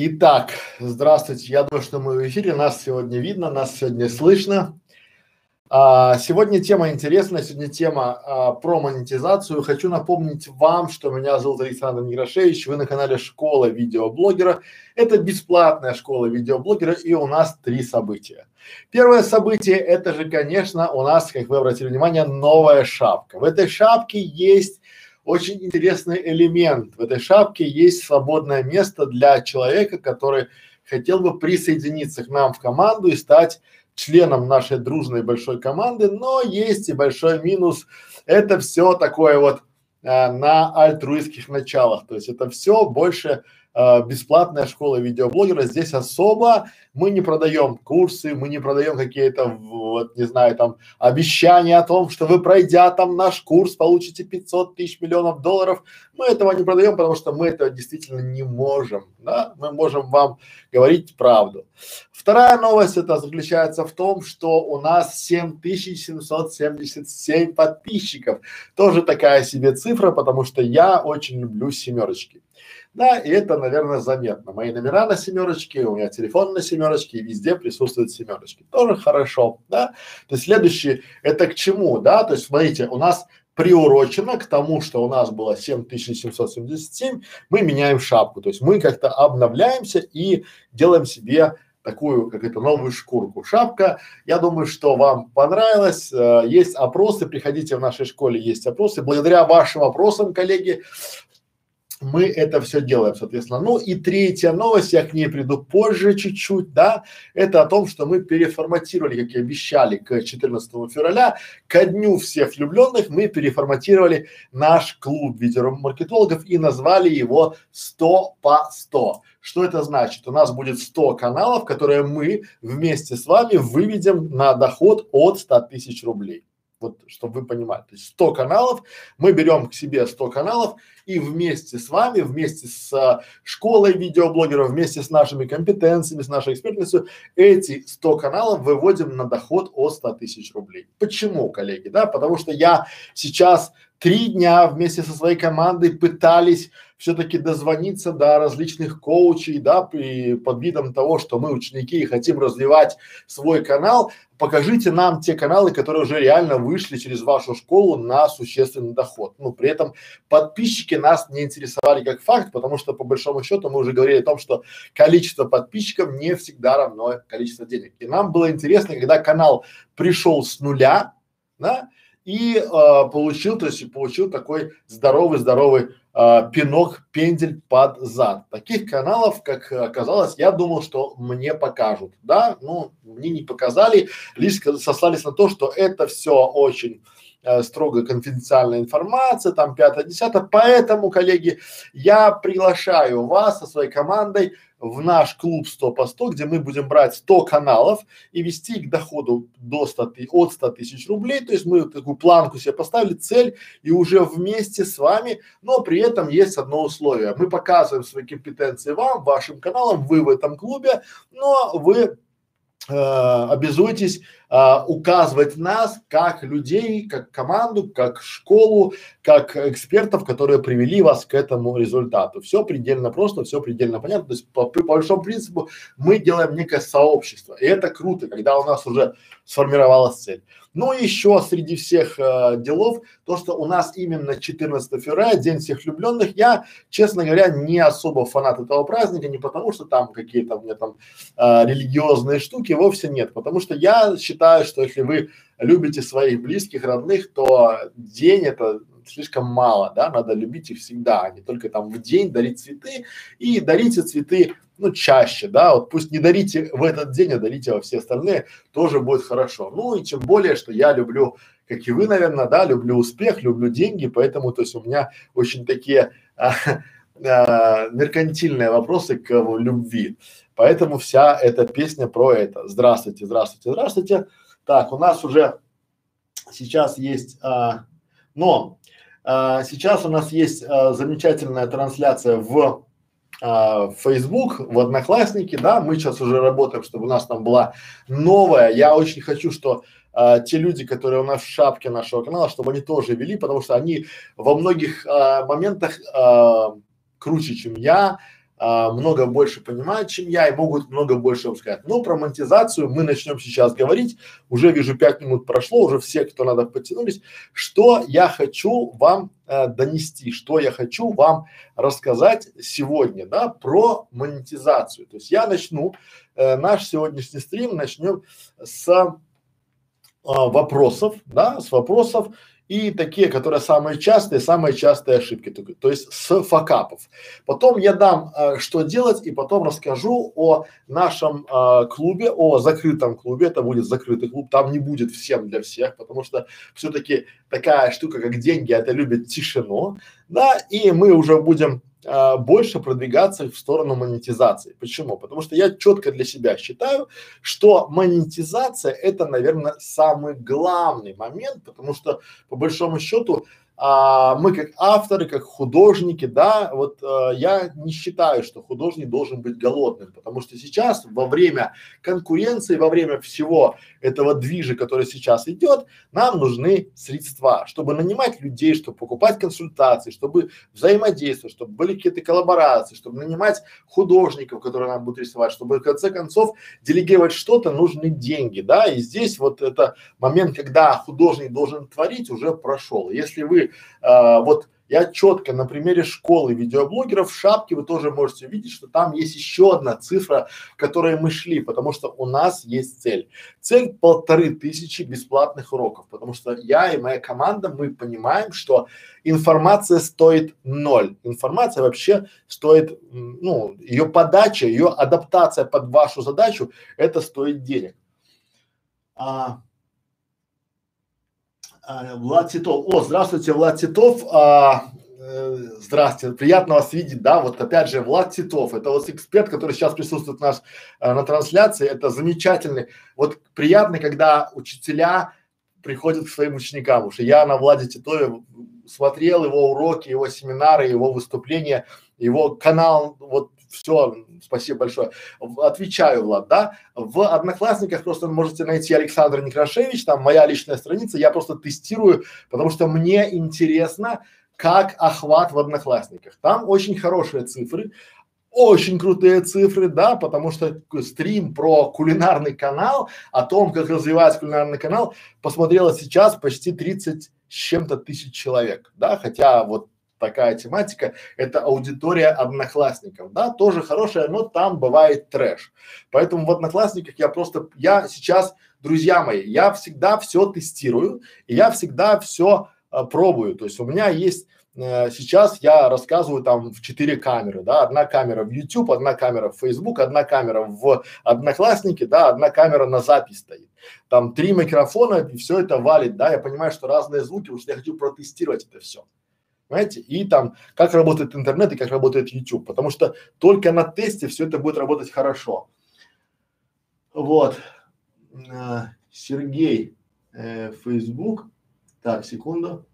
Итак, здравствуйте. Я думаю, что мы в эфире. Нас сегодня видно, нас сегодня слышно. А, сегодня тема интересная. Сегодня тема а, про монетизацию. Хочу напомнить вам, что меня зовут Александр Негрошевич. Вы на канале Школа видеоблогера. Это бесплатная школа видеоблогера и у нас три события. Первое событие это же, конечно, у нас, как вы обратили внимание, новая шапка. В этой шапке есть очень интересный элемент. В этой шапке есть свободное место для человека, который хотел бы присоединиться к нам в команду и стать членом нашей дружной большой команды, но есть и большой минус. Это все такое вот а, на альтруистских началах. То есть это все больше э, бесплатная школа видеоблогера. Здесь особо мы не продаем курсы, мы не продаем какие-то, вот, не знаю, там, обещания о том, что вы, пройдя там наш курс, получите 500 тысяч миллионов долларов. Мы этого не продаем, потому что мы этого действительно не можем, да, мы можем вам говорить правду. Вторая новость это заключается в том, что у нас 7777 подписчиков. Тоже такая себе цифра, потому что я очень люблю семерочки. Да, и это, наверное, заметно. Мои номера на семерочке, у меня телефон на семерочке, и везде присутствуют семерочки. Тоже хорошо, да. То есть следующий, это к чему, да? То есть смотрите, у нас приурочено к тому, что у нас было 7777, мы меняем шапку, то есть мы как-то обновляемся и делаем себе такую, как это, новую шкурку. Шапка, я думаю, что вам понравилось. Э, есть опросы, приходите в нашей школе, есть опросы. Благодаря вашим опросам, коллеги, мы это все делаем, соответственно. Ну и третья новость, я к ней приду позже чуть-чуть, да, это о том, что мы переформатировали, как и обещали, к 14 февраля, ко дню всех влюбленных мы переформатировали наш клуб видеомаркетологов и назвали его 100 по 100. Что это значит? У нас будет 100 каналов, которые мы вместе с вами выведем на доход от 100 тысяч рублей. Вот, чтобы вы понимали. То есть 100 каналов, мы берем к себе 100 каналов и вместе с вами, вместе с а, школой видеоблогеров, вместе с нашими компетенциями, с нашей экспертностью, эти 100 каналов выводим на доход от 100 тысяч рублей. Почему, коллеги? Да, потому что я сейчас три дня вместе со своей командой пытались все-таки дозвониться до различных коучей, да, при, под видом того, что мы ученики и хотим развивать свой канал, покажите нам те каналы, которые уже реально вышли через вашу школу на существенный доход. Ну, при этом подписчики нас не интересовали как факт, потому что по большому счету мы уже говорили о том, что количество подписчиков не всегда равно количество денег. И нам было интересно, когда канал пришел с нуля, да, и э, получил, то есть получил такой здоровый-здоровый э, пинок, пендель под зад. Таких каналов, как оказалось, я думал, что мне покажут, да, ну, мне не показали, лишь сослались на то, что это все очень э, строго конфиденциальная информация, там пятое, десятое, поэтому, коллеги, я приглашаю вас со своей командой в наш клуб 100 по 100, где мы будем брать 100 каналов и вести их к доходу до 100 от 100 тысяч рублей. То есть мы такую планку себе поставили, цель и уже вместе с вами, но при этом есть одно условие. Мы показываем свои компетенции вам, вашим каналам, вы в этом клубе, но вы э, обязуйтесь э, указывать нас как людей, как команду, как школу, как экспертов, которые привели вас к этому результату. Все предельно просто, все предельно понятно. То есть по, по большому принципу мы делаем некое сообщество. И это круто, когда у нас уже сформировалась цель. Ну и еще среди всех э, делов, то, что у нас именно 14 февраля, День всех влюбленных, я, честно говоря, не особо фанат этого праздника, не потому что там какие-то у меня там э, религиозные штуки, вовсе нет, потому что я считаю, что если вы любите своих близких, родных, то день это слишком мало, да, надо любить их всегда, а не только там в день дарить цветы и дарите цветы ну, чаще, да, вот пусть не дарите в этот день, а дарите во все остальные, тоже будет хорошо. Ну и тем более, что я люблю, как и вы, наверное, да, люблю успех, люблю деньги, поэтому, то есть у меня очень такие а, а, меркантильные вопросы к любви. Поэтому вся эта песня про это. Здравствуйте, здравствуйте, здравствуйте. Так, у нас уже сейчас есть, а, но а, сейчас у нас есть а, замечательная трансляция в а, Facebook, в Одноклассники, да, мы сейчас уже работаем, чтобы у нас там была новая. Я очень хочу, что а, те люди, которые у нас в шапке нашего канала, чтобы они тоже вели, потому что они во многих а, моментах а, круче, чем я, а, много больше понимают, чем я, и могут много больше сказать. Но про монетизацию мы начнем сейчас говорить. Уже вижу, пять минут прошло, уже все, кто надо, потянулись. Что я хочу вам э, донести, что я хочу вам рассказать сегодня, да, про монетизацию. То есть я начну, э, наш сегодняшний стрим начнем с э, вопросов, да, с вопросов и такие, которые самые частые, самые частые ошибки, то, то есть с факапов. Потом я дам, э, что делать, и потом расскажу о нашем э, клубе, о закрытом клубе. Это будет закрытый клуб, там не будет всем для всех, потому что все-таки такая штука, как деньги, это любит тишину, да, и мы уже будем а, больше продвигаться в сторону монетизации. Почему? Потому что я четко для себя считаю, что монетизация это, наверное, самый главный момент, потому что по большому счету а, мы как авторы, как художники, да, вот а, я не считаю, что художник должен быть голодным, потому что сейчас во время конкуренции, во время всего этого движа, который сейчас идет, нам нужны средства, чтобы нанимать людей, чтобы покупать консультации, чтобы взаимодействовать, чтобы были какие-то коллаборации, чтобы нанимать художников, которые нам будут рисовать, чтобы в конце концов делегировать что-то, нужны деньги, да, и здесь вот это момент, когда художник должен творить, уже прошел. Если вы э, вот я четко на примере школы видеоблогеров в шапке вы тоже можете увидеть, что там есть еще одна цифра, к которой мы шли, потому что у нас есть цель. Цель полторы тысячи бесплатных уроков, потому что я и моя команда, мы понимаем, что информация стоит ноль. Информация вообще стоит, ну, ее подача, ее адаптация под вашу задачу, это стоит денег. А, Влад Титов. О, здравствуйте, Влад Титов. А, э, здравствуйте, приятно вас видеть, да, вот опять же Влад Титов, это вот эксперт, который сейчас присутствует наш, а, на трансляции, это замечательный, вот приятно, когда учителя приходят к своим ученикам, потому что я на Владе Титове смотрел его уроки, его семинары, его выступления, его канал, вот все, спасибо большое. Отвечаю, Влад, да. В Одноклассниках просто можете найти Александр Некрашевич, там моя личная страница, я просто тестирую, потому что мне интересно, как охват в Одноклассниках. Там очень хорошие цифры, очень крутые цифры, да, потому что стрим про кулинарный канал, о том, как развивается кулинарный канал, посмотрело сейчас почти 30 с чем-то тысяч человек, да, хотя вот такая тематика, это аудитория одноклассников, да, тоже хорошая, но там бывает трэш. Поэтому в одноклассниках я просто, я сейчас, друзья мои, я всегда все тестирую, и я всегда все а, пробую. То есть у меня есть э, сейчас я рассказываю там в четыре камеры, да, одна камера в YouTube, одна камера в Facebook, одна камера в Одноклассники, да, одна камера на запись стоит. Там три микрофона и все это валит, да, я понимаю, что разные звуки, потому что я хочу протестировать это все. Понимаете? И там, как работает интернет и как работает YouTube, потому что только на тесте все это будет работать хорошо. Вот. А, Сергей, э, Facebook. Так, секунду.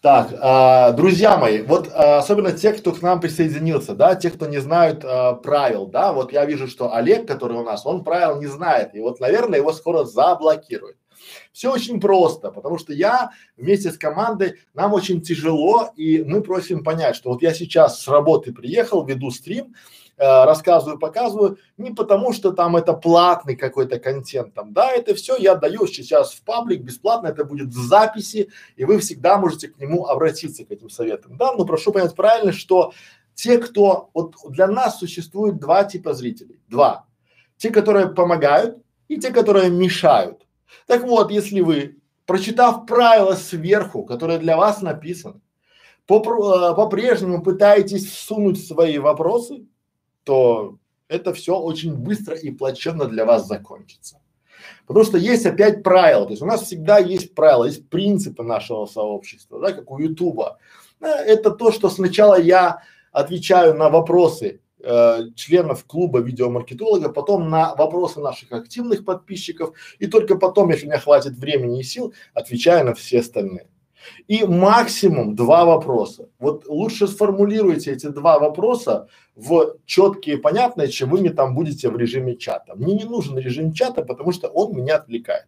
Так, а, друзья мои, вот а, особенно те, кто к нам присоединился, да, те, кто не знают а, правил, да, вот я вижу, что Олег, который у нас, он правил не знает, и вот, наверное, его скоро заблокируют. Все очень просто, потому что я вместе с командой, нам очень тяжело, и мы просим понять, что вот я сейчас с работы приехал, веду стрим, э, рассказываю, показываю, не потому что там это платный какой-то контент там, да, это все я даю сейчас в паблик бесплатно, это будет в записи, и вы всегда можете к нему обратиться, к этим советам, да, но прошу понять правильно, что те, кто, вот для нас существует два типа зрителей, два, те, которые помогают и те, которые мешают. Так вот, если вы, прочитав правила сверху, которые для вас написаны, э, по-прежнему пытаетесь всунуть свои вопросы, то это все очень быстро и плачевно для вас закончится. Потому что есть опять правила, то есть у нас всегда есть правила, есть принципы нашего сообщества, да, как у Ютуба. Это то, что сначала я отвечаю на вопросы э, членов клуба видеомаркетолога, потом на вопросы наших активных подписчиков и только потом, если у меня хватит времени и сил, отвечаю на все остальные. И максимум два вопроса. Вот лучше сформулируйте эти два вопроса в четкие, понятные, чем вы мне там будете в режиме чата. Мне не нужен режим чата, потому что он меня отвлекает.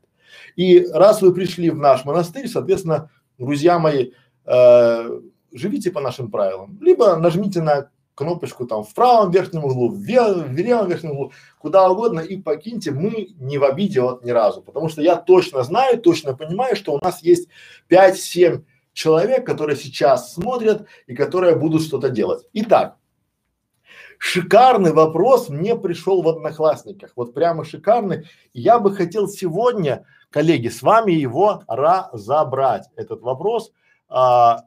И раз вы пришли в наш монастырь, соответственно, друзья мои, э, живите по нашим правилам, либо нажмите на кнопочку там в правом верхнем углу, в, в левом верхнем углу, куда угодно и покиньте, мы не в обиде вот ни разу, потому что я точно знаю, точно понимаю, что у нас есть 5-7 человек, которые сейчас смотрят и которые будут что-то делать. Итак, шикарный вопрос мне пришел в Одноклассниках, вот прямо шикарный. Я бы хотел сегодня, коллеги, с вами его разобрать, этот вопрос. А,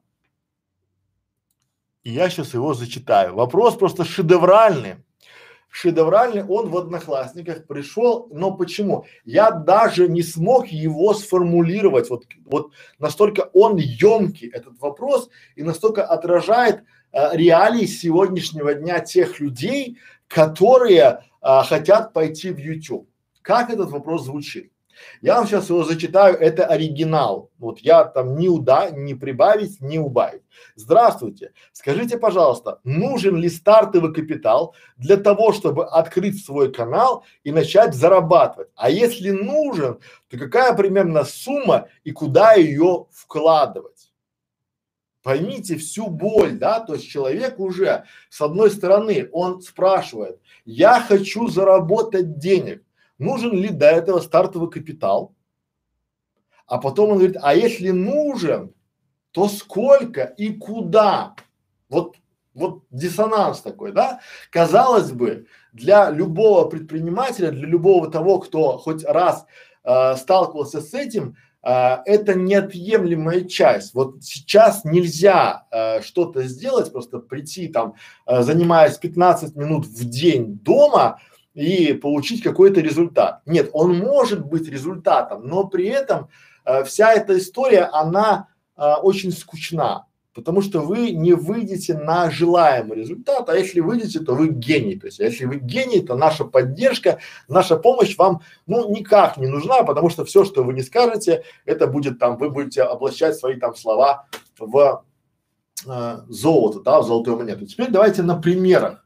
и я сейчас его зачитаю. Вопрос просто шедевральный. Шедевральный, он в Одноклассниках пришел, но почему? Я даже не смог его сформулировать, вот, вот настолько он емкий, этот вопрос, и настолько отражает э, реалии сегодняшнего дня тех людей, которые э, хотят пойти в YouTube. Как этот вопрос звучит? Я вам сейчас его зачитаю, это оригинал. Вот я там не уда, не прибавить, не убавить. Здравствуйте. Скажите, пожалуйста, нужен ли стартовый капитал для того, чтобы открыть свой канал и начать зарабатывать? А если нужен, то какая примерно сумма и куда ее вкладывать? Поймите всю боль, да, то есть человек уже с одной стороны, он спрашивает, я хочу заработать денег, нужен ли до этого стартовый капитал, а потом он говорит, а если нужен, то сколько и куда? Вот, вот диссонанс такой, да? Казалось бы, для любого предпринимателя, для любого того, кто хоть раз э, сталкивался с этим, э, это неотъемлемая часть. Вот сейчас нельзя э, что-то сделать, просто прийти там, э, занимаясь 15 минут в день дома, и получить какой-то результат. Нет, он может быть результатом, но при этом э, вся эта история, она э, очень скучна, потому что вы не выйдете на желаемый результат, а если выйдете, то вы гений. То есть, а если вы гений, то наша поддержка, наша помощь вам, ну, никак не нужна, потому что все, что вы не скажете, это будет там, вы будете облачать свои там слова в э, золото, да, в золотую монету. Теперь давайте на примерах.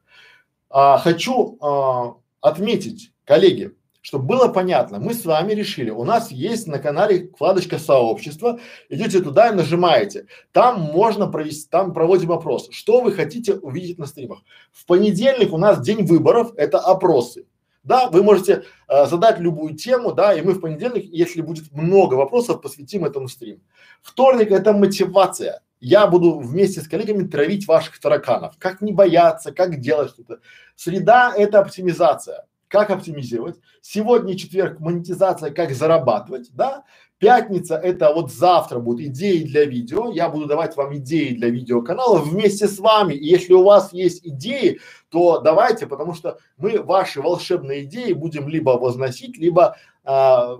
А, хочу а, отметить, коллеги, чтобы было понятно, мы с вами решили, у нас есть на канале вкладочка сообщества, идете туда и нажимаете, там можно провести, там проводим опрос, что вы хотите увидеть на стримах. В понедельник у нас день выборов, это опросы. Да, вы можете э, задать любую тему, да, и мы в понедельник, если будет много вопросов, посвятим этому стрим. Вторник это мотивация. Я буду вместе с коллегами травить ваших тараканов. Как не бояться, как делать что-то. Среда – это оптимизация. Как оптимизировать? Сегодня четверг – монетизация, как зарабатывать, да? Пятница – это вот завтра будут идеи для видео. Я буду давать вам идеи для видеоканала вместе с вами. И если у вас есть идеи, то давайте, потому что мы ваши волшебные идеи будем либо возносить, либо а,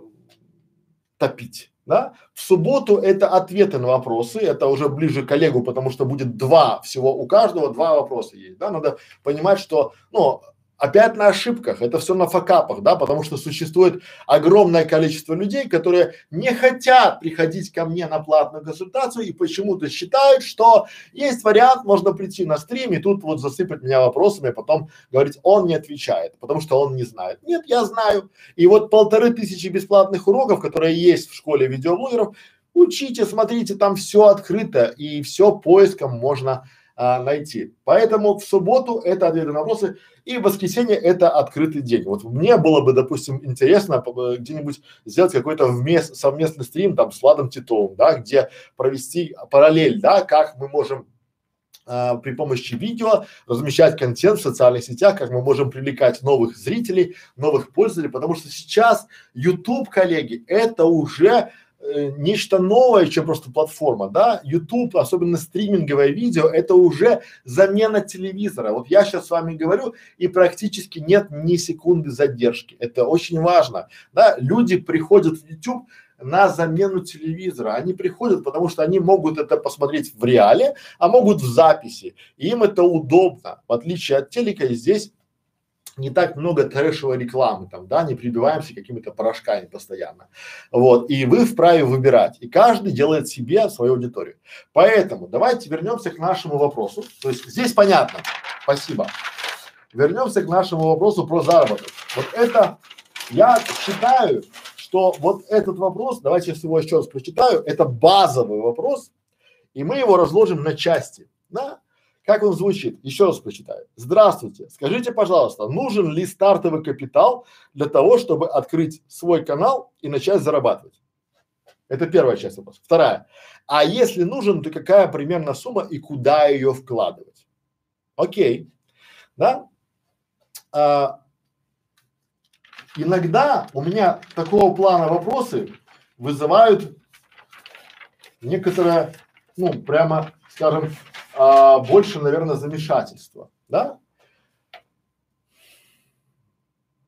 топить да? В субботу это ответы на вопросы, это уже ближе к коллегу, потому что будет два всего, у каждого два вопроса есть, да? Надо понимать, что, ну, опять на ошибках, это все на факапах, да, потому что существует огромное количество людей, которые не хотят приходить ко мне на платную консультацию и почему-то считают, что есть вариант, можно прийти на стрим и тут вот засыпать меня вопросами, а потом говорить, он не отвечает, потому что он не знает. Нет, я знаю. И вот полторы тысячи бесплатных уроков, которые есть в школе видеоблогеров, учите, смотрите, там все открыто и все поиском можно а, найти. Поэтому в субботу это ответы на вопросы, и в воскресенье это открытый день. Вот мне было бы, допустим, интересно где-нибудь сделать какой-то вместо, совместный стрим там с Владом Титовым, да, где провести параллель, да, как мы можем а, при помощи видео размещать контент в социальных сетях, как мы можем привлекать новых зрителей, новых пользователей, потому что сейчас YouTube, коллеги, это уже э, нечто новое, чем просто платформа, да, YouTube, особенно стриминговое видео, это уже замена телевизора. Вот я сейчас с вами говорю, и практически нет ни секунды задержки. Это очень важно, да, люди приходят в YouTube на замену телевизора. Они приходят, потому что они могут это посмотреть в реале, а могут в записи. Им это удобно. В отличие от телека, здесь не так много трэшевой рекламы там, да, не прибиваемся какими-то порошками постоянно. Вот, и вы вправе выбирать, и каждый делает себе свою аудиторию. Поэтому давайте вернемся к нашему вопросу. То есть здесь понятно. Спасибо. Вернемся к нашему вопросу про заработок. Вот это я считаю, что вот этот вопрос, давайте я его еще раз прочитаю, это базовый вопрос, И мы его разложим на части, да? Как он звучит? Еще раз прочитаю. Здравствуйте. Скажите, пожалуйста, нужен ли стартовый капитал для того, чтобы открыть свой канал и начать зарабатывать? Это первая часть вопроса. Вторая. А если нужен, то какая примерно сумма и куда ее вкладывать? Окей. Да? А, иногда у меня такого плана вопросы вызывают некоторое, ну, прямо, скажем, а, больше, наверное, замешательства, да?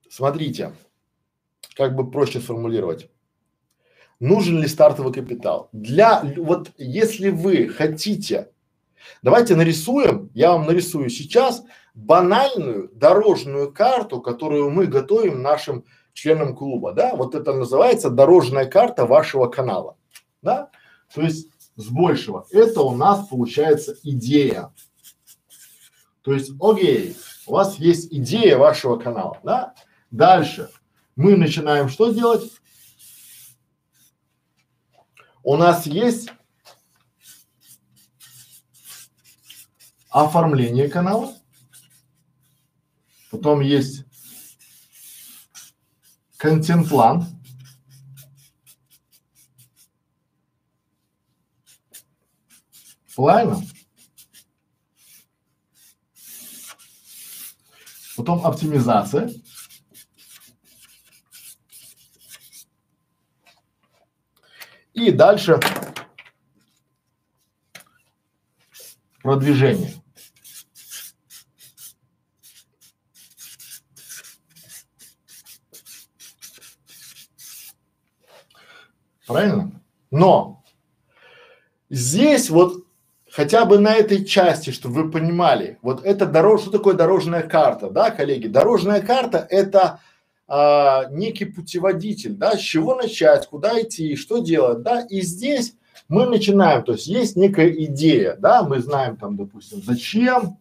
Смотрите, как бы проще сформулировать. Нужен ли стартовый капитал? Для, вот если вы хотите, давайте нарисуем, я вам нарисую сейчас банальную дорожную карту, которую мы готовим нашим членам клуба, да, вот это называется дорожная карта вашего канала, да, то есть с большего. Это у нас получается идея. То есть, окей, у вас есть идея вашего канала, да? Дальше мы начинаем что делать? У нас есть оформление канала, потом есть контент-план, Правильно? Потом оптимизация. И дальше продвижение. Правильно? Но здесь вот хотя бы на этой части, чтобы вы понимали, вот это дорож, что такое дорожная карта, да, коллеги? Дорожная карта это а, некий путеводитель, да, с чего начать, куда идти, что делать, да, и здесь мы начинаем, то есть есть некая идея, да, мы знаем там, допустим, зачем,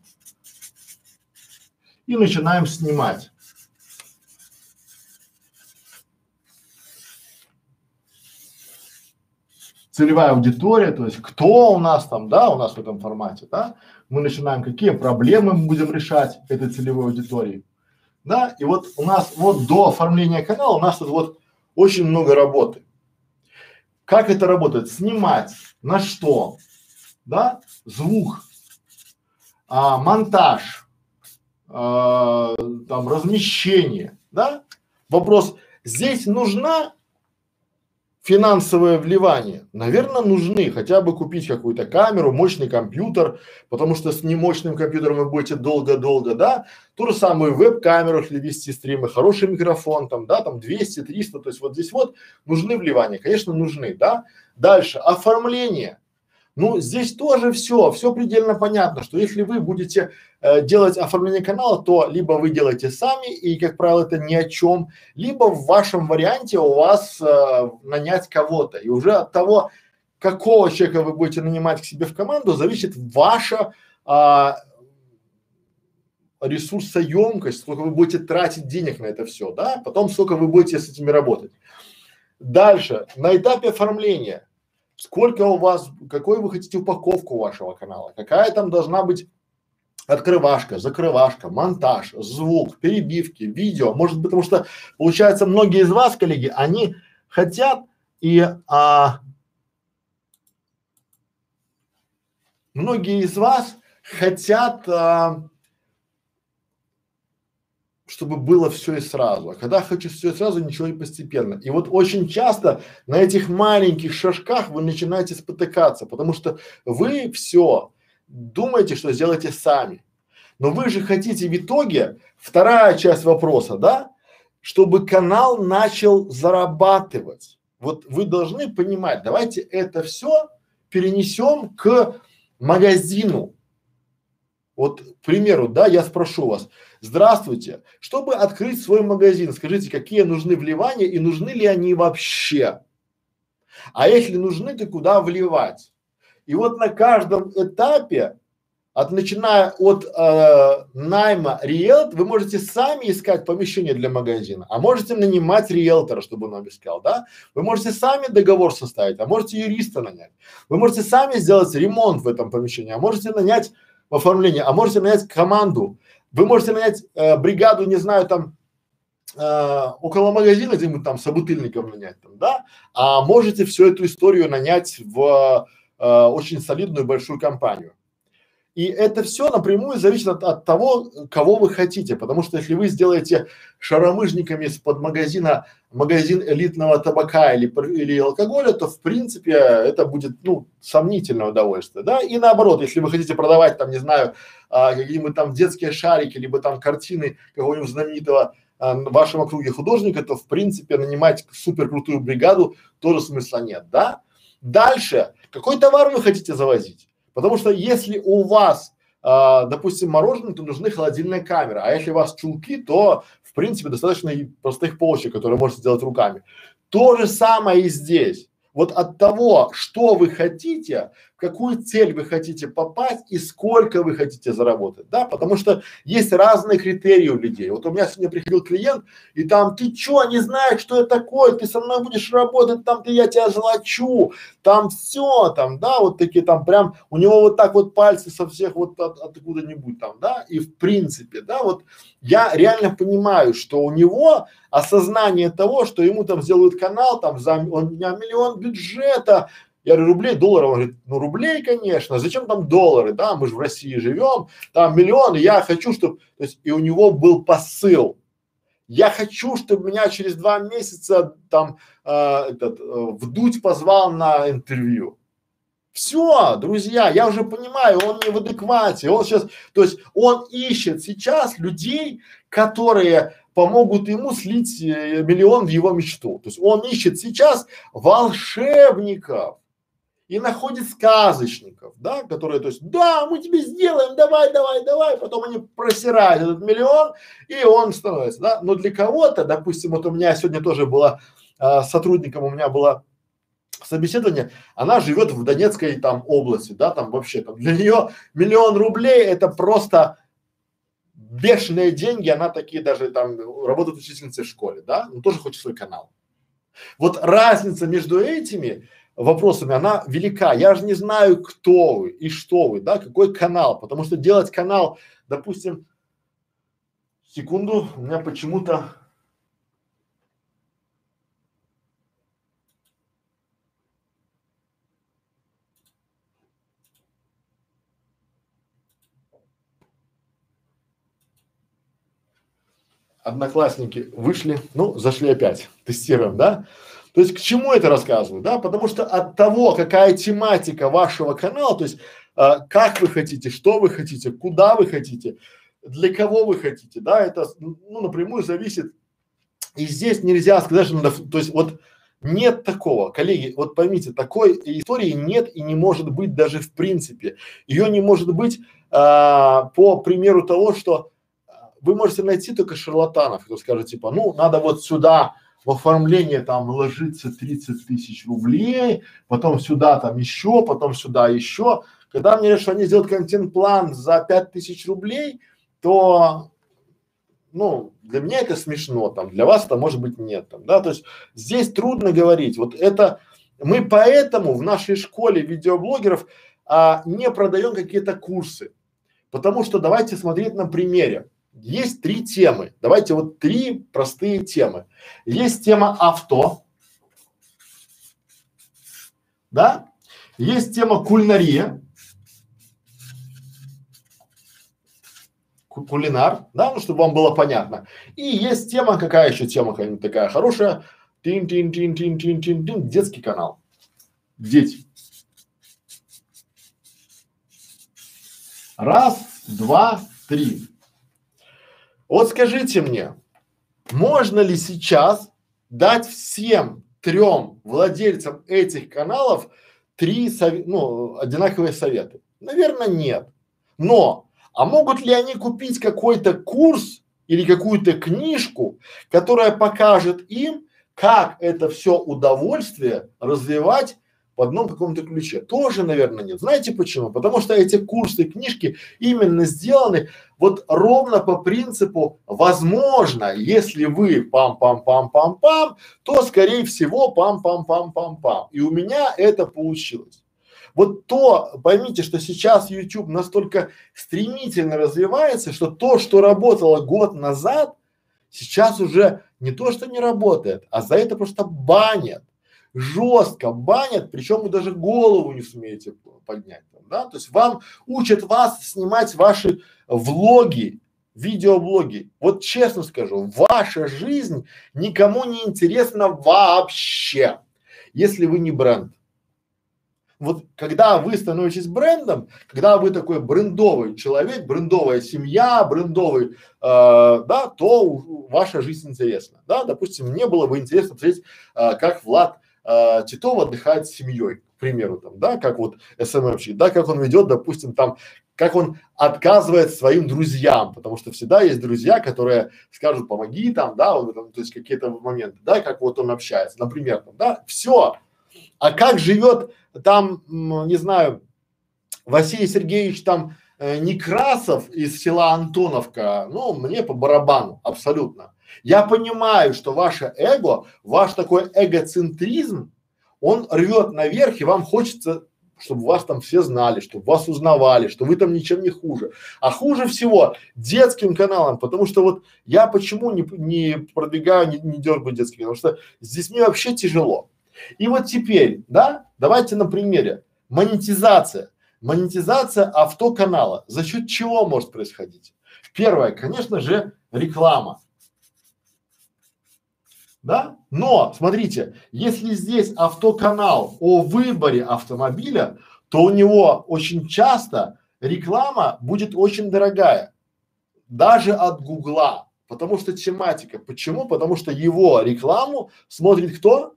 и начинаем снимать. Целевая аудитория, то есть кто у нас там, да, у нас в этом формате, да, мы начинаем, какие проблемы мы будем решать этой целевой аудитории, да, и вот у нас вот до оформления канала у нас тут вот очень много работы. Как это работает? Снимать на что? Да, звук, а, монтаж, а, там размещение, да. Вопрос, здесь нужна финансовое вливание, наверное, нужны. Хотя бы купить какую-то камеру, мощный компьютер, потому что с немощным компьютером вы будете долго-долго, да, ту же самую веб-камеру, если вести стримы, хороший микрофон, там, да, там 200, 300, то есть вот здесь вот нужны вливания, конечно, нужны, да. Дальше, оформление, ну, здесь тоже все, все предельно понятно, что если вы будете э, делать оформление канала, то либо вы делаете сами, и, как правило, это ни о чем, либо в вашем варианте у вас э, нанять кого-то. И уже от того, какого человека вы будете нанимать к себе в команду, зависит ваша а, ресурсоемкость, сколько вы будете тратить денег на это все, да, потом сколько вы будете с этими работать. Дальше, на этапе оформления сколько у вас, какой вы хотите упаковку вашего канала, какая там должна быть открывашка, закрывашка, монтаж, звук, перебивки, видео, может быть, потому что получается многие из вас, коллеги, они хотят и а, многие из вас хотят а, чтобы было все и сразу. А когда хочу все сразу, ничего и постепенно. И вот очень часто на этих маленьких шажках вы начинаете спотыкаться, потому что вы все думаете, что сделаете сами. Но вы же хотите в итоге, вторая часть вопроса, да, чтобы канал начал зарабатывать. Вот вы должны понимать, давайте это все перенесем к магазину. Вот, к примеру, да, я спрошу вас, здравствуйте, чтобы открыть свой магазин, скажите, какие нужны вливания и нужны ли они вообще? А если нужны, то куда вливать? И вот на каждом этапе от начиная от э, найма риэлт, вы можете сами искать помещение для магазина, а можете нанимать риэлтора, чтобы он вам искал, да? Вы можете сами договор составить, а можете юриста нанять. Вы можете сами сделать ремонт в этом помещении, а можете нанять в оформление, а можете нанять команду. Вы можете нанять э, бригаду, не знаю, там э, около магазина где-нибудь там собутыльников нанять, там, да? А можете всю эту историю нанять в э, очень солидную большую компанию. И это все напрямую зависит от, от того, кого вы хотите, потому что если вы сделаете шаромыжниками из-под магазина магазин элитного табака или, или алкоголя, то в принципе это будет, ну, сомнительное удовольствие, да, и наоборот, если вы хотите продавать там, не знаю, а, какие-нибудь там детские шарики, либо там картины какого-нибудь знаменитого а, в вашем округе художника, то в принципе нанимать супер крутую бригаду тоже смысла нет, да. Дальше, какой товар вы хотите завозить? Потому что если у вас, а, допустим, мороженое, то нужны холодильные камеры, а если у вас чулки, то в принципе достаточно и простых полочек, которые можете сделать руками. То же самое и здесь. Вот от того, что вы хотите, в какую цель вы хотите попасть и сколько вы хотите заработать, да, потому что есть разные критерии у людей. Вот у меня сегодня приходил клиент, и там, ты чё, не знаешь, что это такое, ты со мной будешь работать, там ты, я тебя золочу, там все, там, да, вот такие там прям, у него вот так вот пальцы со всех вот от, откуда-нибудь там, да, и в принципе, да, вот я реально понимаю, что у него осознание того, что ему там сделают канал, там за, у меня миллион бюджета, я говорю, рублей, долларов, он говорит, ну рублей, конечно, зачем там доллары, да, мы же в России живем, там миллионы, я хочу, чтобы, то есть и у него был посыл, я хочу, чтобы меня через два месяца там э, этот, э, вдуть позвал на интервью. Все, друзья, я уже понимаю, он не в адеквате, он сейчас, то есть он ищет сейчас людей, которые помогут ему слить э, миллион в его мечту. То есть он ищет сейчас волшебников, и находит сказочников, да, которые, то есть, да, мы тебе сделаем, давай, давай, давай, потом они просирают этот миллион, и он становится, да, но для кого-то, допустим, вот у меня сегодня тоже была а, сотрудником, у меня было собеседование, она живет в Донецкой там области, да, там вообще там для нее миллион рублей это просто бешеные деньги, она такие даже там работает учительницей в школе, да, но тоже хочет свой канал. Вот разница между этими вопросами, она велика. Я же не знаю, кто вы и что вы, да, какой канал, потому что делать канал, допустим, секунду, у меня почему-то одноклассники вышли, ну, зашли опять, тестируем, да? То есть к чему это рассказываю, да? Потому что от того, какая тематика вашего канала, то есть а, как вы хотите, что вы хотите, куда вы хотите, для кого вы хотите, да, это ну напрямую зависит. И здесь нельзя сказать, что надо, то есть вот нет такого, коллеги, вот поймите, такой истории нет и не может быть даже в принципе. Ее не может быть а, по примеру того, что вы можете найти только шарлатанов, кто скажет типа, ну надо вот сюда в оформление там ложится 30 тысяч рублей, потом сюда там еще, потом сюда еще. Когда мне говорят, что они сделают контент-план за 5 тысяч рублей, то ну, для меня это смешно, там, для вас это может быть нет, там, да, то есть здесь трудно говорить, вот это, мы поэтому в нашей школе видеоблогеров а, не продаем какие-то курсы, потому что давайте смотреть на примере, есть три темы. Давайте вот три простые темы. Есть тема авто, да? Есть тема кулинария, кулинар, да, ну, чтобы вам было понятно. И есть тема, какая еще тема какая-нибудь такая хорошая, тин тин тин тин тин тин тин детский канал. Дети. Раз, два, три. Вот скажите мне, можно ли сейчас дать всем трем владельцам этих каналов три сове- ну, одинаковые советы? Наверное, нет. Но, а могут ли они купить какой-то курс или какую-то книжку, которая покажет им, как это все удовольствие развивать в одном каком-то ключе? Тоже, наверное, нет. Знаете почему? Потому что эти курсы, книжки именно сделаны вот ровно по принципу, возможно, если вы пам-пам-пам-пам-пам, то скорее всего пам-пам-пам-пам-пам. И у меня это получилось. Вот то, поймите, что сейчас YouTube настолько стремительно развивается, что то, что работало год назад, сейчас уже не то, что не работает, а за это просто банят. Жестко банят, причем вы даже голову не сумеете поднять. Да? То есть вам учат вас снимать ваши влоги, видеоблоги. Вот честно скажу, ваша жизнь никому не интересна вообще, если вы не бренд. Вот когда вы становитесь брендом, когда вы такой брендовый человек, брендовая семья, брендовый, э, да, то ваша жизнь интересна, да. Допустим, мне было бы интересно посмотреть, э, как Влад э, Титов отдыхает с семьей, к примеру, там, да, как вот СММщик, да, как он ведет, допустим, там, как он отказывает своим друзьям, потому что всегда есть друзья, которые скажут, помоги там, да, вот, там, то есть какие-то моменты, да, как вот он общается, например, там, да, все. А как живет там, не знаю, Василий Сергеевич там э, Некрасов из села Антоновка, ну, мне по барабану, абсолютно. Я понимаю, что ваше эго, ваш такой эгоцентризм, он рвет наверх, и вам хочется, чтобы вас там все знали, чтобы вас узнавали, что вы там ничем не хуже. А хуже всего детским каналам, потому что вот я почему не, не продвигаю, не, не дергаю детский канал, потому что с детьми вообще тяжело. И вот теперь, да, давайте на примере. Монетизация. Монетизация автоканала. За счет чего может происходить? Первое, конечно же, реклама. Да? Но, смотрите, если здесь автоканал о выборе автомобиля, то у него очень часто реклама будет очень дорогая. Даже от Гугла. Потому что тематика. Почему? Потому что его рекламу смотрит кто?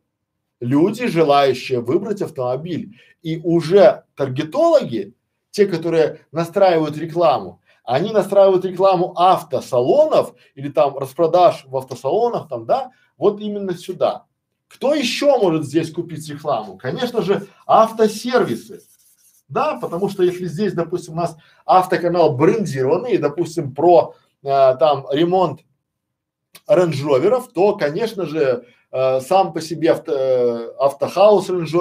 люди, желающие выбрать автомобиль. И уже таргетологи, те, которые настраивают рекламу, они настраивают рекламу автосалонов или там распродаж в автосалонах там, да, вот именно сюда. Кто еще может здесь купить рекламу? Конечно же, автосервисы. Да, потому что если здесь, допустим, у нас автоканал брендированный, допустим, про э, там ремонт Range то, конечно же, э, сам по себе авто, э, автохаус Range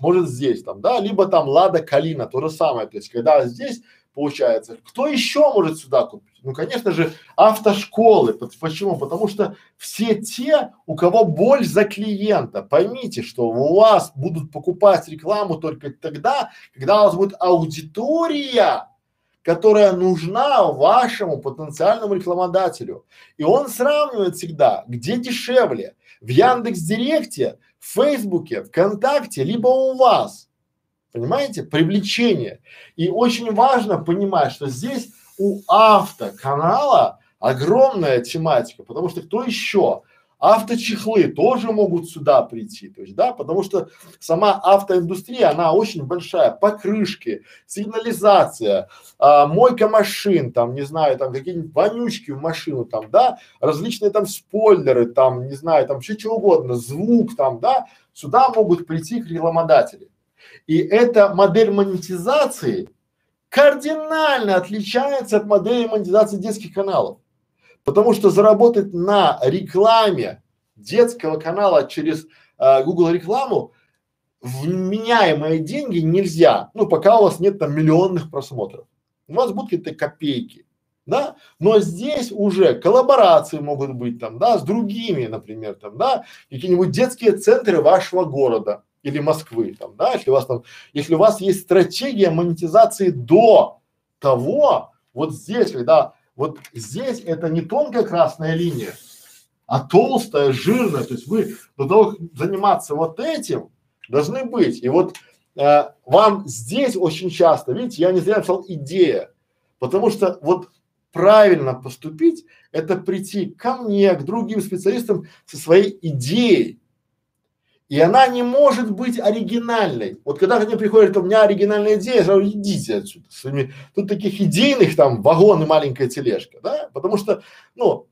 может здесь там, да, либо там Лада Калина, то же самое, то есть когда здесь получается, кто еще может сюда купить? Ну, конечно же, автошколы. Почему? Потому что все те, у кого боль за клиента, поймите, что у вас будут покупать рекламу только тогда, когда у вас будет аудитория, которая нужна вашему потенциальному рекламодателю. И он сравнивает всегда, где дешевле, в Яндекс Директе, в Фейсбуке, ВКонтакте, либо у вас. Понимаете? Привлечение. И очень важно понимать, что здесь у автоканала огромная тематика, потому что кто еще? Авточехлы тоже могут сюда прийти, то есть, да, потому что сама автоиндустрия, она очень большая, покрышки, сигнализация, а, мойка машин, там, не знаю, там какие-нибудь вонючки в машину, там, да, различные там спойлеры, там, не знаю, там все что угодно, звук, там, да, сюда могут прийти рекламодатели. И эта модель монетизации кардинально отличается от модели монетизации детских каналов. Потому что заработать на рекламе детского канала через э, Google рекламу вменяемые деньги нельзя, ну пока у вас нет там миллионных просмотров. У вас будут какие-то копейки, да, но здесь уже коллаборации могут быть там, да, с другими, например, там, да, какие-нибудь детские центры вашего города или Москвы, там, да, если у вас там, если у вас есть стратегия монетизации до того, вот здесь, когда вот здесь это не тонкая красная линия, а толстая, жирная. То есть вы до того, заниматься вот этим, должны быть. И вот э, вам здесь очень часто, видите, я не зря написал идея, потому что вот правильно поступить – это прийти ко мне, к другим специалистам со своей идеей. И она не может быть оригинальной. Вот когда ко мне приходит, у меня оригинальная идея, я говорю, идите отсюда. Своими... Тут таких идейных там вагон и маленькая тележка, да? Потому что, ну,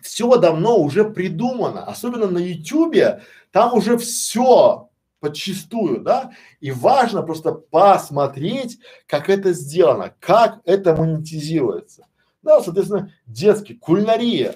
все давно уже придумано, особенно на ютюбе, там уже все подчистую, да, и важно просто посмотреть, как это сделано, как это монетизируется. Да, соответственно, детский, кулинария,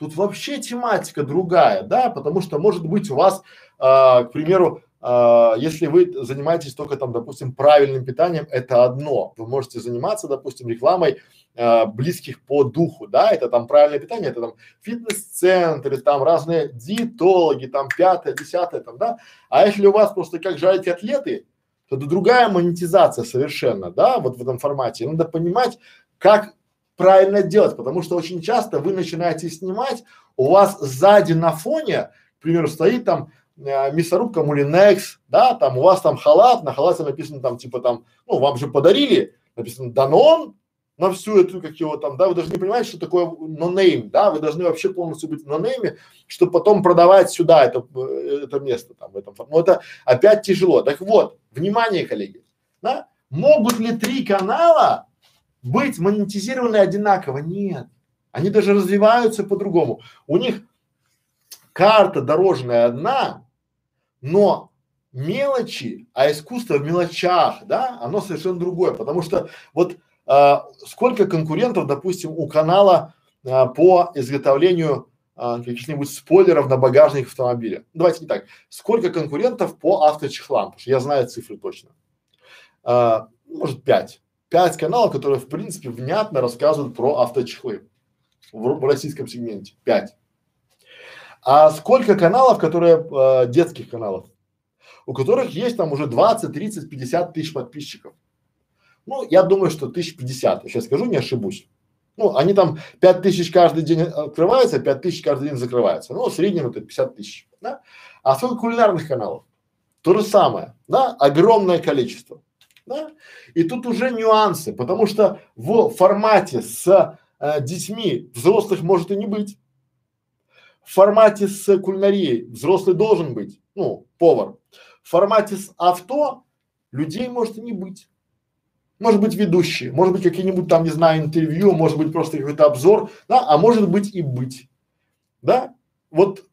тут вообще тематика другая, да, потому что может быть у вас, а, к примеру, а, если вы занимаетесь только там, допустим, правильным питанием, это одно. Вы можете заниматься, допустим, рекламой а, близких по духу, да, это там правильное питание, это там фитнес-центры, там разные диетологи, там пятое, десятое, там, да. А если у вас просто как жарить котлеты, то это другая монетизация совершенно, да, вот в этом формате. Надо понимать, как правильно делать, потому что очень часто вы начинаете снимать, у вас сзади на фоне, к примеру, стоит там э, мясорубка Мулинекс, да, там у вас там халат, на халате написано там типа там, ну вам же подарили, написано Данон, на всю эту, как его там, да, вы должны понимать, что такое нонейм, да, вы должны вообще полностью быть в нонейме, чтобы потом продавать сюда это, э, это место там в этом, ну это опять тяжело. Так вот, внимание, коллеги, да, могут ли три канала быть монетизированы одинаково? Нет. Они даже развиваются по-другому. У них карта дорожная одна, но мелочи, а искусство в мелочах, да, оно совершенно другое, потому что вот а, сколько конкурентов, допустим, у канала а, по изготовлению а, каких-нибудь спойлеров на багажник автомобиля. Давайте не так. Сколько конкурентов по авточехлам? Потому что я знаю цифры точно. А, может пять. Пять каналов, которые в принципе внятно рассказывают про авточехлы в, в российском сегменте. Пять. А сколько каналов, которые э, детских каналов, у которых есть там уже 20, 30, 50 тысяч подписчиков. Ну, я думаю, что тысяч пятьдесят, сейчас скажу, не ошибусь. Ну, они там пять тысяч каждый день открываются, пять тысяч каждый день закрываются. Ну, в среднем это 50 тысяч, да? А сколько кулинарных каналов? То же самое, да? Огромное количество, да? И тут уже нюансы, потому что в формате с э, детьми взрослых может и не быть. В формате с кулинарией взрослый должен быть, ну, повар. В формате с авто людей может и не быть может быть ведущие, может быть какие-нибудь там, не знаю, интервью, может быть просто какой-то обзор, да, а может быть и быть, да. Вот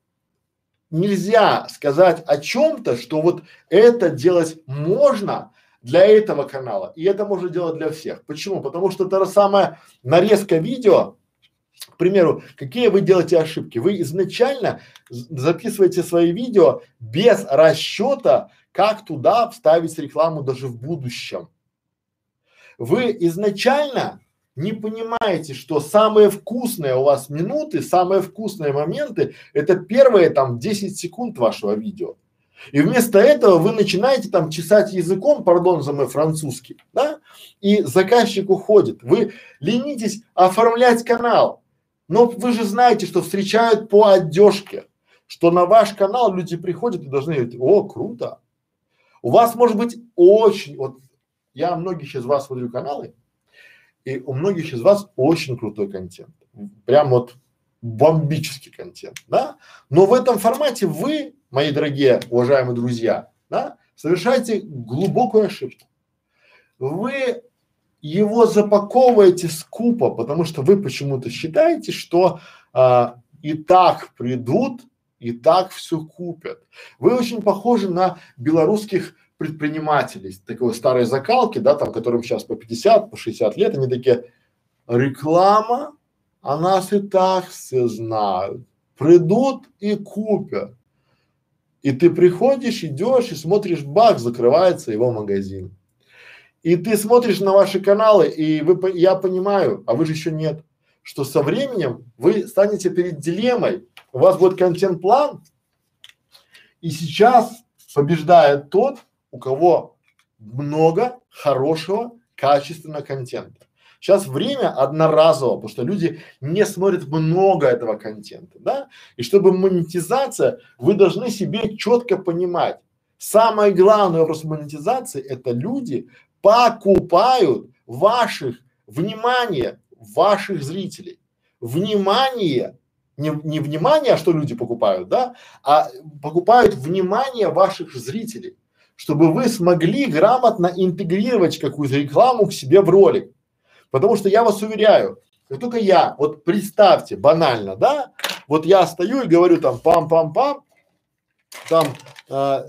нельзя сказать о чем-то, что вот это делать можно для этого канала, и это можно делать для всех. Почему? Потому что это самая нарезка видео, к примеру, какие вы делаете ошибки? Вы изначально записываете свои видео без расчета, как туда вставить рекламу даже в будущем. Вы изначально не понимаете, что самые вкусные у вас минуты, самые вкусные моменты – это первые там 10 секунд вашего видео. И вместо этого вы начинаете там чесать языком, пардон за мой французский, да, и заказчик уходит. Вы ленитесь оформлять канал, но вы же знаете, что встречают по одежке, что на ваш канал люди приходят и должны говорить, о, круто. У вас может быть очень, вот я многих из вас смотрю каналы, и у многих из вас очень крутой контент. Прям вот бомбический контент, да? Но в этом формате вы, мои дорогие, уважаемые друзья, да, совершаете глубокую ошибку. Вы его запаковываете скупо, потому что вы почему-то считаете, что а, и так придут, и так все купят. Вы очень похожи на белорусских предпринимателей такой старой закалки, да, там, которым сейчас по 50, по 60 лет, они такие, реклама, а нас и так все знают, придут и купят. И ты приходишь, идешь и смотришь, бак, закрывается его магазин. И ты смотришь на ваши каналы, и вы, я понимаю, а вы же еще нет, что со временем вы станете перед дилеммой, у вас будет контент-план, и сейчас побеждает тот, у кого много хорошего, качественного контента. Сейчас время одноразово, потому что люди не смотрят много этого контента, да? И чтобы монетизация, вы должны себе четко понимать. Самый главный вопрос монетизации – это люди покупают ваших, внимание ваших зрителей. Внимание, не, не внимание, что люди покупают, да, а покупают внимание ваших зрителей чтобы вы смогли грамотно интегрировать какую-то рекламу к себе в ролик. Потому что я вас уверяю, как только я, вот представьте, банально, да, вот я стою и говорю там пам-пам-пам, там э,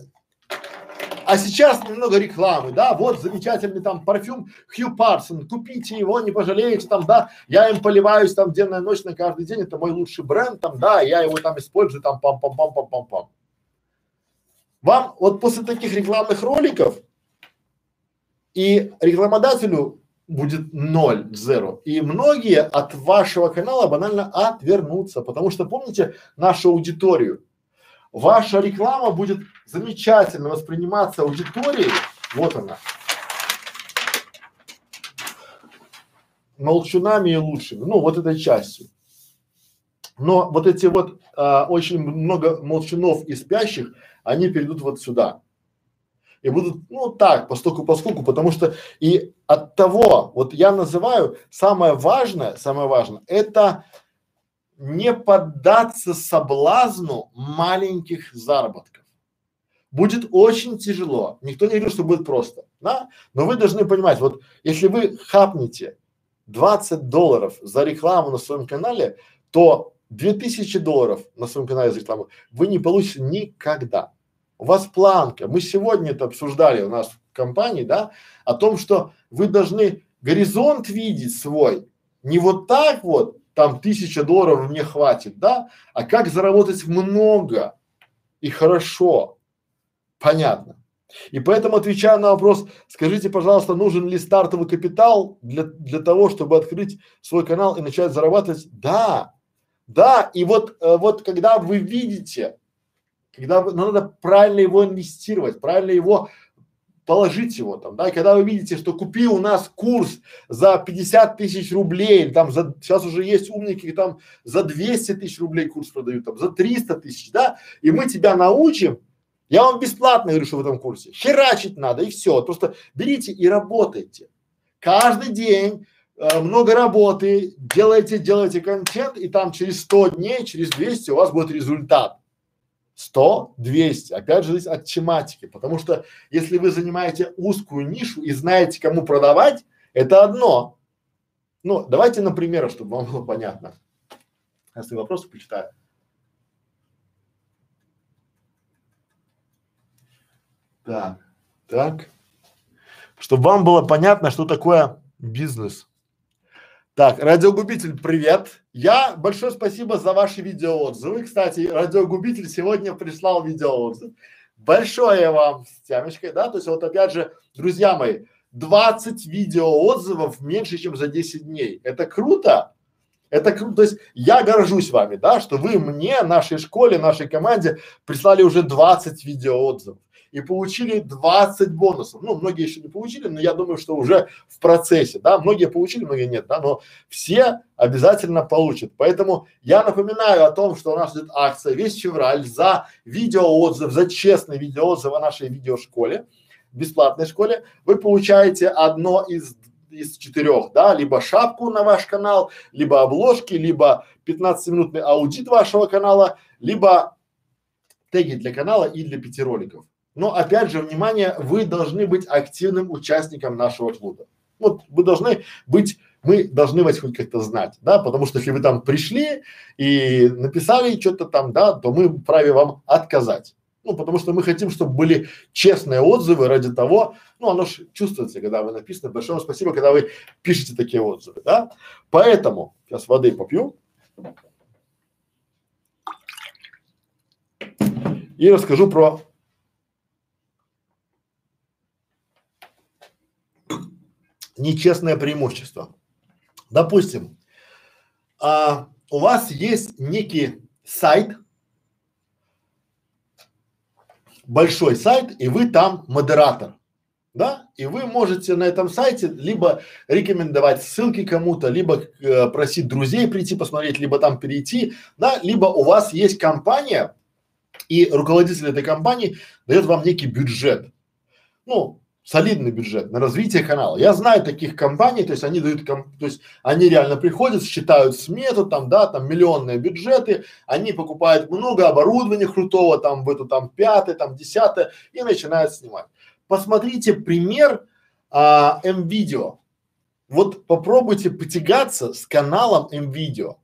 а сейчас немного рекламы, да, вот замечательный там парфюм Хью Парсон, купите его, не пожалеете там, да, я им поливаюсь там денно и ночно каждый день, это мой лучший бренд там, да, я его там использую там пам-пам-пам-пам-пам-пам. Вам вот после таких рекламных роликов и рекламодателю будет ноль, zero. И многие от вашего канала банально отвернутся, потому что помните нашу аудиторию. Ваша реклама будет замечательно восприниматься аудиторией. Вот она. Молчунами и лучшими. Ну, вот этой частью. Но вот эти вот а, очень много молчунов и спящих, они перейдут вот сюда и будут, ну так, постоку поскольку, потому что и от того, вот я называю самое важное, самое важное, это не поддаться соблазну маленьких заработков. Будет очень тяжело. Никто не говорит, что будет просто, да? Но вы должны понимать, вот если вы хапнете 20 долларов за рекламу на своем канале, то 2000 долларов на своем канале за рекламу вы не получите никогда. У вас планка. Мы сегодня это обсуждали у нас в компании, да, о том, что вы должны горизонт видеть свой. Не вот так вот, там тысяча долларов мне хватит, да, а как заработать много и хорошо. Понятно. И поэтому отвечая на вопрос, скажите, пожалуйста, нужен ли стартовый капитал для, для того, чтобы открыть свой канал и начать зарабатывать? Да, да. И вот, э, вот когда вы видите, когда вы, ну, надо правильно его инвестировать, правильно его положить его там, да, и когда вы видите, что купи у нас курс за 50 тысяч рублей, там за, сейчас уже есть умники, там за 200 тысяч рублей курс продают, там за 300 тысяч, да, и мы тебя научим, я вам бесплатно говорю, что в этом курсе, херачить надо и все, просто берите и работайте. Каждый день э, много работы, делайте, делайте контент, и там через 100 дней, через 200 у вас будет результат. 100, 200. Опять же, зависит от тематики, потому что если вы занимаете узкую нишу и знаете, кому продавать, это одно. Ну, давайте на примерах, чтобы вам было понятно. Если вопросы почитаю. Так, так. Чтобы вам было понятно, что такое бизнес. Так, радиогубитель, привет. Я большое спасибо за ваши видеоотзывы. Кстати, радиогубитель сегодня прислал видеоотзыв. Большое вам с темочкой, да, то есть вот опять же, друзья мои, 20 видеоотзывов меньше, чем за 10 дней. Это круто? Это круто. То есть я горжусь вами, да, что вы мне, нашей школе, нашей команде прислали уже 20 видеоотзывов и получили 20 бонусов. Ну, многие еще не получили, но я думаю, что уже в процессе, да, многие получили, многие нет, да, но все обязательно получат. Поэтому я напоминаю о том, что у нас идет акция весь февраль за видеоотзыв, за честный видеоотзыв о нашей видеошколе, бесплатной школе. Вы получаете одно из из четырех, да, либо шапку на ваш канал, либо обложки, либо 15-минутный аудит вашего канала, либо теги для канала и для пяти роликов. Но опять же, внимание, вы должны быть активным участником нашего клуба. Вот вы должны быть, мы должны вас хоть как-то знать, да, потому что если вы там пришли и написали что-то там, да, то мы вправе вам отказать. Ну, потому что мы хотим, чтобы были честные отзывы ради того, ну, оно же чувствуется, когда вы написано. Большое спасибо, когда вы пишете такие отзывы, да. Поэтому, сейчас воды попью. И расскажу про нечестное преимущество. Допустим, а, у вас есть некий сайт, большой сайт, и вы там модератор, да, и вы можете на этом сайте либо рекомендовать ссылки кому-то, либо э, просить друзей прийти посмотреть, либо там перейти, да, либо у вас есть компания, и руководитель этой компании дает вам некий бюджет. Ну, солидный бюджет на развитие канала. Я знаю таких компаний, то есть они дают, ком, то есть они реально приходят, считают смету, там, да, там миллионные бюджеты, они покупают много оборудования крутого, там, в эту, там, пятое, там, десятое, и начинают снимать. Посмотрите пример а, М-видео. Вот попробуйте потягаться с каналом М-видео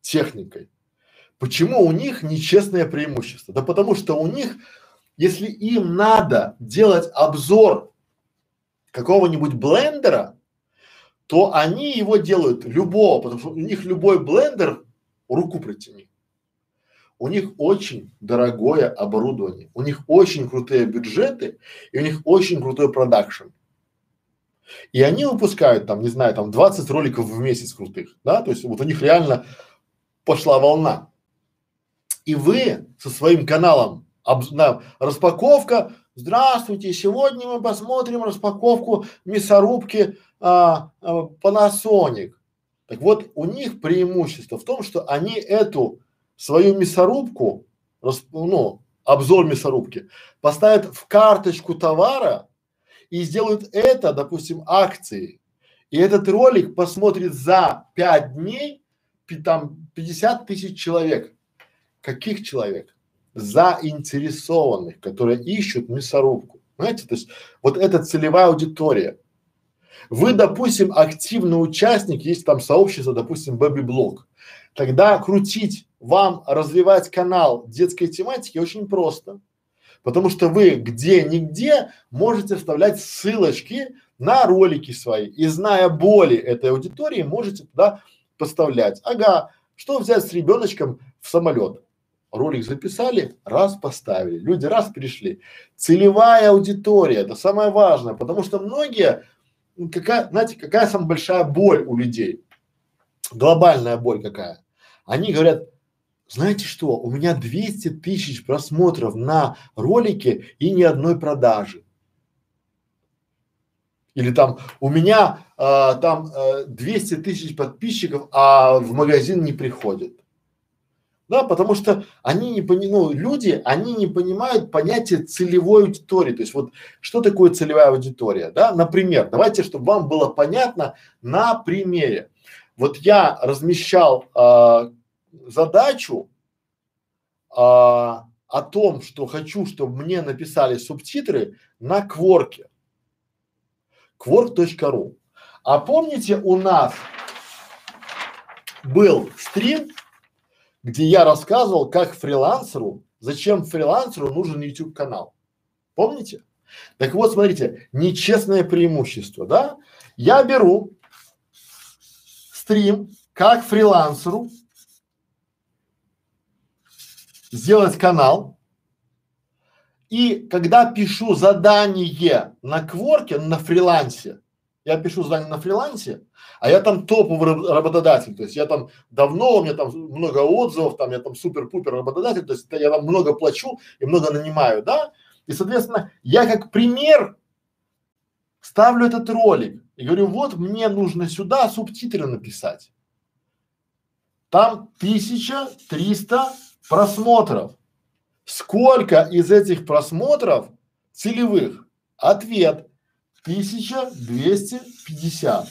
техникой. Почему у них нечестное преимущество? Да потому что у них Если им надо делать обзор какого-нибудь блендера, то они его делают любого, потому что у них любой блендер руку протяни. У них очень дорогое оборудование, у них очень крутые бюджеты и у них очень крутой продакшн. И они выпускают там, не знаю, там 20 роликов в месяц крутых, да, то есть вот у них реально пошла волна. И вы со своим каналом об, на, распаковка, здравствуйте, сегодня мы посмотрим распаковку мясорубки а, а, Panasonic. Так вот, у них преимущество в том, что они эту свою мясорубку, рас, ну, обзор мясорубки, поставят в карточку товара и сделают это, допустим, акцией. И этот ролик посмотрит за пять дней там 50 тысяч человек. Каких человек? Заинтересованных, которые ищут мясорубку. Понимаете, то есть вот это целевая аудитория. Вы, допустим, активный участник, есть там сообщество, допустим, Baby Blog. Тогда крутить вам, развивать канал детской тематики очень просто. Потому что вы где-нигде можете вставлять ссылочки на ролики свои. И зная боли этой аудитории, можете туда поставлять. Ага, что взять с ребеночком в самолет? Ролик записали, раз поставили, люди раз пришли. Целевая аудитория, это самое важное, потому что многие, какая, знаете, какая самая большая боль у людей? Глобальная боль какая? Они говорят, знаете что, у меня 200 тысяч просмотров на ролике и ни одной продажи. Или там у меня а, там а, 200 тысяч подписчиков, а в магазин не приходят. Да, потому что они не понимают, ну, люди, они не понимают понятие целевой аудитории. То есть вот что такое целевая аудитория, да? Например, давайте, чтобы вам было понятно на примере. Вот я размещал а, задачу а, о том, что хочу, чтобы мне написали субтитры на Кворке quark.ru. А помните, у нас был стрим, где я рассказывал, как фрилансеру, зачем фрилансеру нужен YouTube канал. Помните? Так вот, смотрите, нечестное преимущество, да? Я беру стрим, как фрилансеру сделать канал, и когда пишу задание на кворке, на фрилансе, я пишу задание на фрилансе, а я там топовый работодатель, то есть я там давно, у меня там много отзывов, там я там супер-пупер работодатель, то есть я там много плачу и много нанимаю, да, и соответственно я как пример ставлю этот ролик и говорю, вот мне нужно сюда субтитры написать. Там 1300 просмотров. Сколько из этих просмотров целевых? Ответ 1250.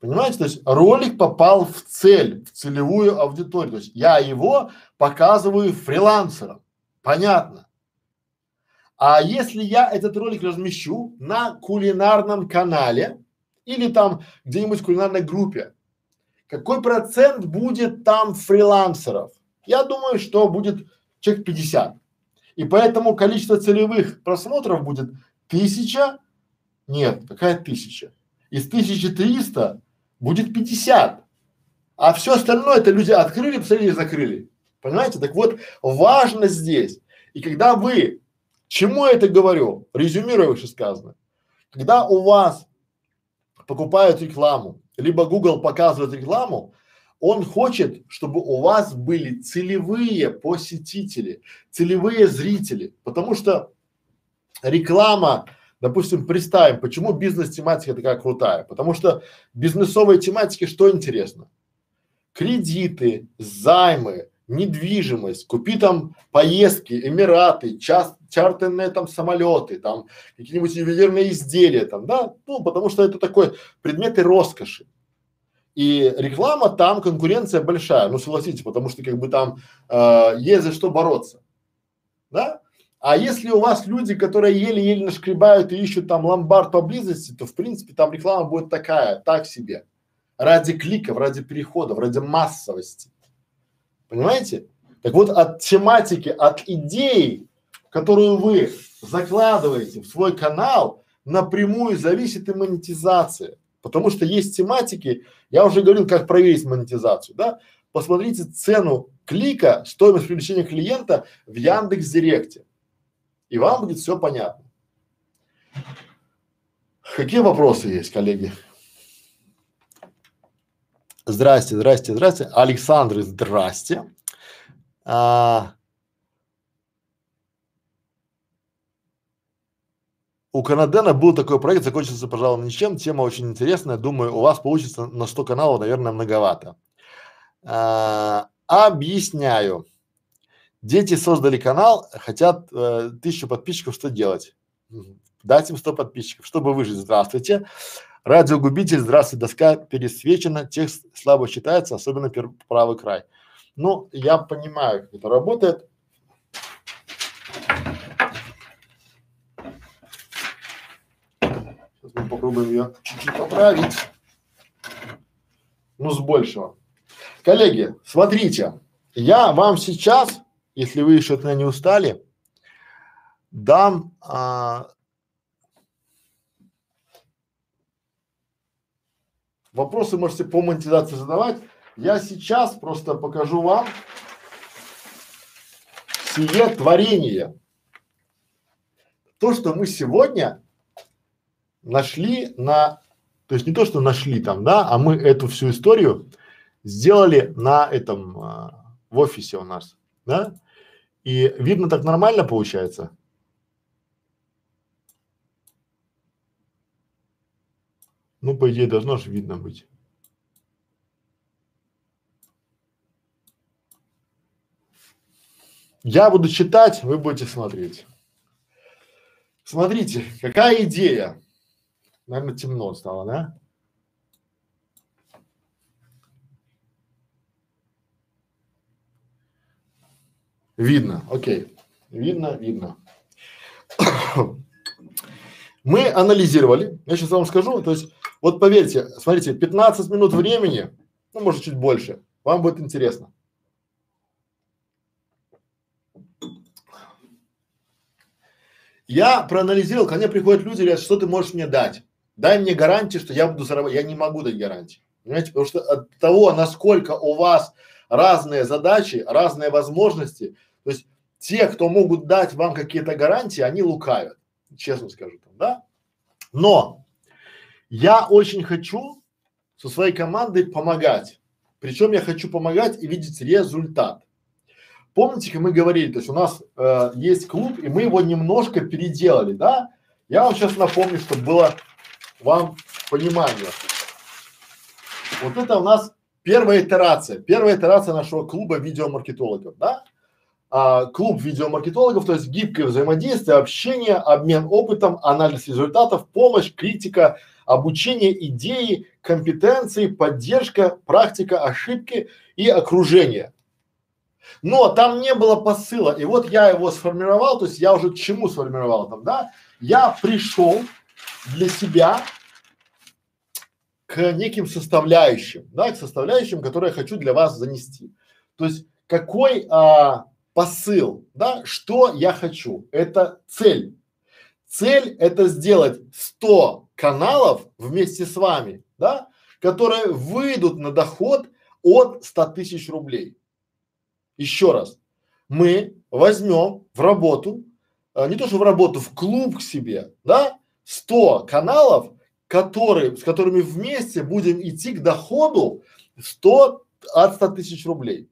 Понимаете, то есть ролик попал в цель, в целевую аудиторию. То есть я его показываю фрилансерам. Понятно. А если я этот ролик размещу на кулинарном канале или там где-нибудь в кулинарной группе, какой процент будет там фрилансеров? Я думаю, что будет человек 50. И поэтому количество целевых просмотров будет тысяча, нет, какая тысяча? Из 1300 будет 50. А все остальное это люди открыли, посмотрели и закрыли. Понимаете? Так вот, важно здесь. И когда вы, чему я это говорю, резюмируя вышесказанное, когда у вас покупают рекламу, либо Google показывает рекламу, он хочет, чтобы у вас были целевые посетители, целевые зрители, потому что реклама, допустим, представим, почему бизнес-тематика такая крутая, потому что бизнесовой тематике что интересно? Кредиты, займы, недвижимость, купи там поездки, Эмираты, час, чартерные там самолеты, там какие-нибудь ювелирные изделия там, да, ну потому что это такой предметы роскоши. И реклама там конкуренция большая, ну согласитесь, потому что как бы там э, есть за что бороться, да? А если у вас люди, которые еле-еле нашкребают и ищут там ломбард поблизости, то в принципе там реклама будет такая, так себе, ради кликов, ради переходов, ради массовости, понимаете? Так вот от тематики, от идеи которую вы закладываете в свой канал, напрямую зависит и монетизация. Потому что есть тематики, я уже говорил, как проверить монетизацию, да? Посмотрите цену клика, стоимость привлечения клиента в Яндекс Директе. И вам будет все понятно. Какие вопросы есть, коллеги? Здрасте, здрасте, здрасте. Александр, здрасте. А, у Канадена был такой проект, закончился, пожалуй, ничем. Тема очень интересная. Думаю, у вас получится на 100 каналов, наверное, многовато. А, объясняю. Дети создали канал, хотят э, тысячу подписчиков, что делать? Дать им 100 подписчиков, чтобы выжить. Здравствуйте. Радиогубитель, здравствуйте, доска пересвечена, текст слабо читается, особенно правый край. Ну, я понимаю, как это работает. Сейчас мы попробуем ее чуть-чуть поправить. Ну, с большего. Коллеги, смотрите, я вам сейчас, если вы еще от меня не устали, дам а, вопросы можете по монетизации задавать. Я сейчас просто покажу вам сие творение. То, что мы сегодня нашли на, то есть не то, что нашли там, да, а мы эту всю историю сделали на этом, а, в офисе у нас, да, и видно так нормально получается. Ну, по идее, должно же видно быть. Я буду читать, вы будете смотреть. Смотрите, какая идея. Наверное, темно стало, да? Видно, окей. Видно, видно. Мы анализировали, я сейчас вам скажу, то есть, вот поверьте, смотрите, 15 минут времени, ну, может, чуть больше, вам будет интересно. Я проанализировал, ко мне приходят люди говорят, что ты можешь мне дать? Дай мне гарантию, что я буду зарабатывать. Я не могу дать гарантии. Понимаете, потому что от того, насколько у вас разные задачи, разные возможности, то есть те, кто могут дать вам какие-то гарантии, они лукавят, честно скажу да? Но я очень хочу со своей командой помогать. Причем я хочу помогать и видеть результат. Помните, как мы говорили, то есть у нас э, есть клуб, и мы его немножко переделали, да? Я вам сейчас напомню, чтобы было вам понимание. Вот это у нас первая итерация, первая итерация нашего клуба видеомаркетологов, да? А, клуб видеомаркетологов, то есть гибкое взаимодействие, общение, обмен опытом, анализ результатов, помощь, критика, обучение, идеи, компетенции, поддержка, практика, ошибки и окружение. Но там не было посыла, и вот я его сформировал, то есть я уже к чему сформировал там, да? Я пришел для себя к неким составляющим, да, к составляющим, которые я хочу для вас занести. То есть какой а, посыл, да, что я хочу, это цель. Цель это сделать 100 каналов вместе с вами, да, которые выйдут на доход от 100 тысяч рублей. Еще раз, мы возьмем в работу, а, не то что в работу, в клуб к себе, да, 100 каналов, которые, с которыми вместе будем идти к доходу 100 от 100 тысяч рублей.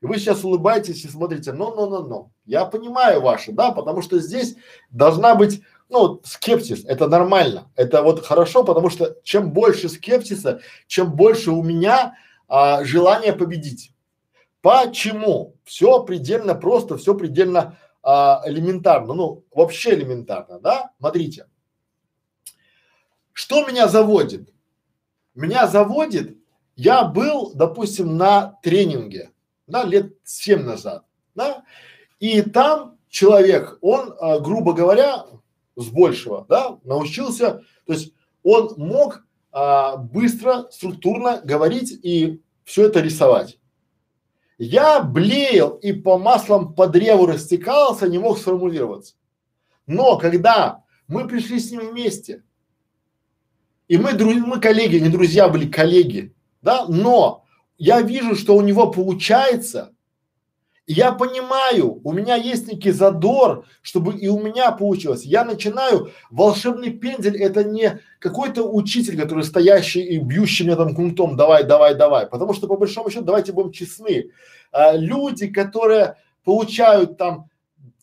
Вы сейчас улыбаетесь и смотрите, но, но, но, но. Я понимаю ваши, да, потому что здесь должна быть, ну, скепсис, это нормально, это вот хорошо, потому что чем больше скепсиса, чем больше у меня а, желания победить. Почему? Все предельно просто, все предельно а, элементарно, ну, вообще элементарно, да? Смотрите. Что меня заводит? Меня заводит, я был, допустим, на тренинге, да, лет семь назад, да, и там человек, он, а, грубо говоря, с большего, да, научился, то есть он мог а, быстро, структурно говорить и все это рисовать. Я блеял и по маслам по древу растекался, не мог сформулироваться. Но когда мы пришли с ним вместе, и мы, дру, мы коллеги, не друзья были, коллеги, да, но я вижу, что у него получается, я понимаю, у меня есть некий задор, чтобы и у меня получилось. Я начинаю, волшебный пендель это не какой-то учитель, который стоящий и бьющий меня там кнутом, давай, давай, давай. Потому что по большому счету, давайте будем честны, а, люди, которые получают там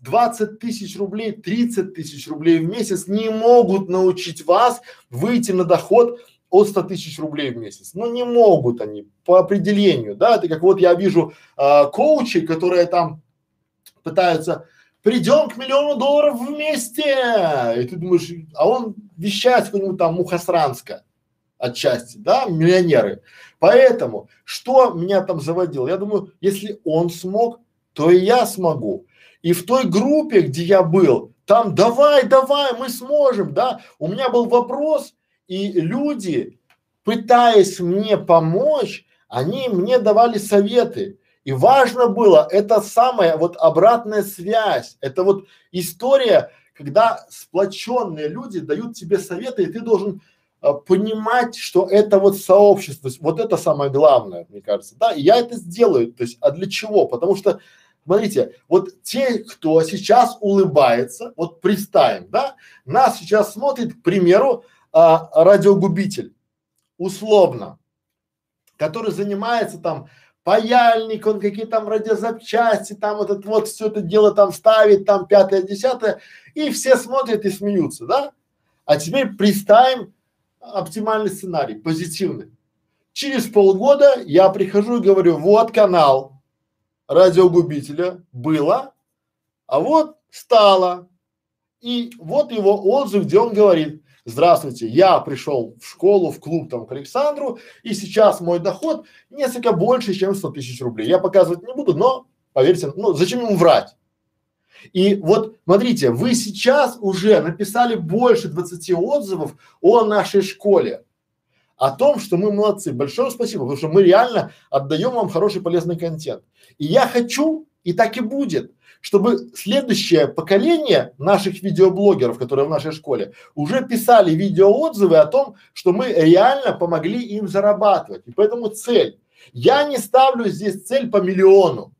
20 тысяч рублей, 30 тысяч рублей в месяц не могут научить вас выйти на доход от 100 тысяч рублей в месяц. Ну не могут они по определению, да, это как вот я вижу э, коучей, которые там пытаются придем к миллиону долларов вместе, и ты думаешь, а он вещает какой-нибудь там Мухосранска отчасти, да, миллионеры. Поэтому, что меня там заводило? Я думаю, если он смог, то и я смогу. И в той группе, где я был, там давай, давай, мы сможем, да. У меня был вопрос, и люди, пытаясь мне помочь, они мне давали советы. И важно было, это самая вот обратная связь, это вот история, когда сплоченные люди дают тебе советы, и ты должен а, понимать, что это вот сообщество, вот это самое главное, мне кажется, да, и я это сделаю, то есть, а для чего? Потому что, смотрите, вот те, кто сейчас улыбается, вот представим, да, нас сейчас смотрит, к примеру, а, радиогубитель, условно, который занимается там паяльник, он какие там радиозапчасти, там вот это вот все это дело там ставит, там пятое, десятое, и все смотрят и смеются, да? А теперь представим оптимальный сценарий, позитивный. Через полгода я прихожу и говорю, вот канал радиогубителя было, а вот стало. И вот его отзыв, где он говорит, здравствуйте, я пришел в школу, в клуб там к Александру, и сейчас мой доход несколько больше, чем 100 тысяч рублей. Я показывать не буду, но поверьте, ну зачем ему врать? И вот смотрите, вы сейчас уже написали больше 20 отзывов о нашей школе, о том, что мы молодцы. Большое спасибо, потому что мы реально отдаем вам хороший полезный контент. И я хочу, и так и будет, чтобы следующее поколение наших видеоблогеров, которые в нашей школе, уже писали видеоотзывы о том, что мы реально помогли им зарабатывать. И поэтому цель. Я не ставлю здесь цель по миллиону.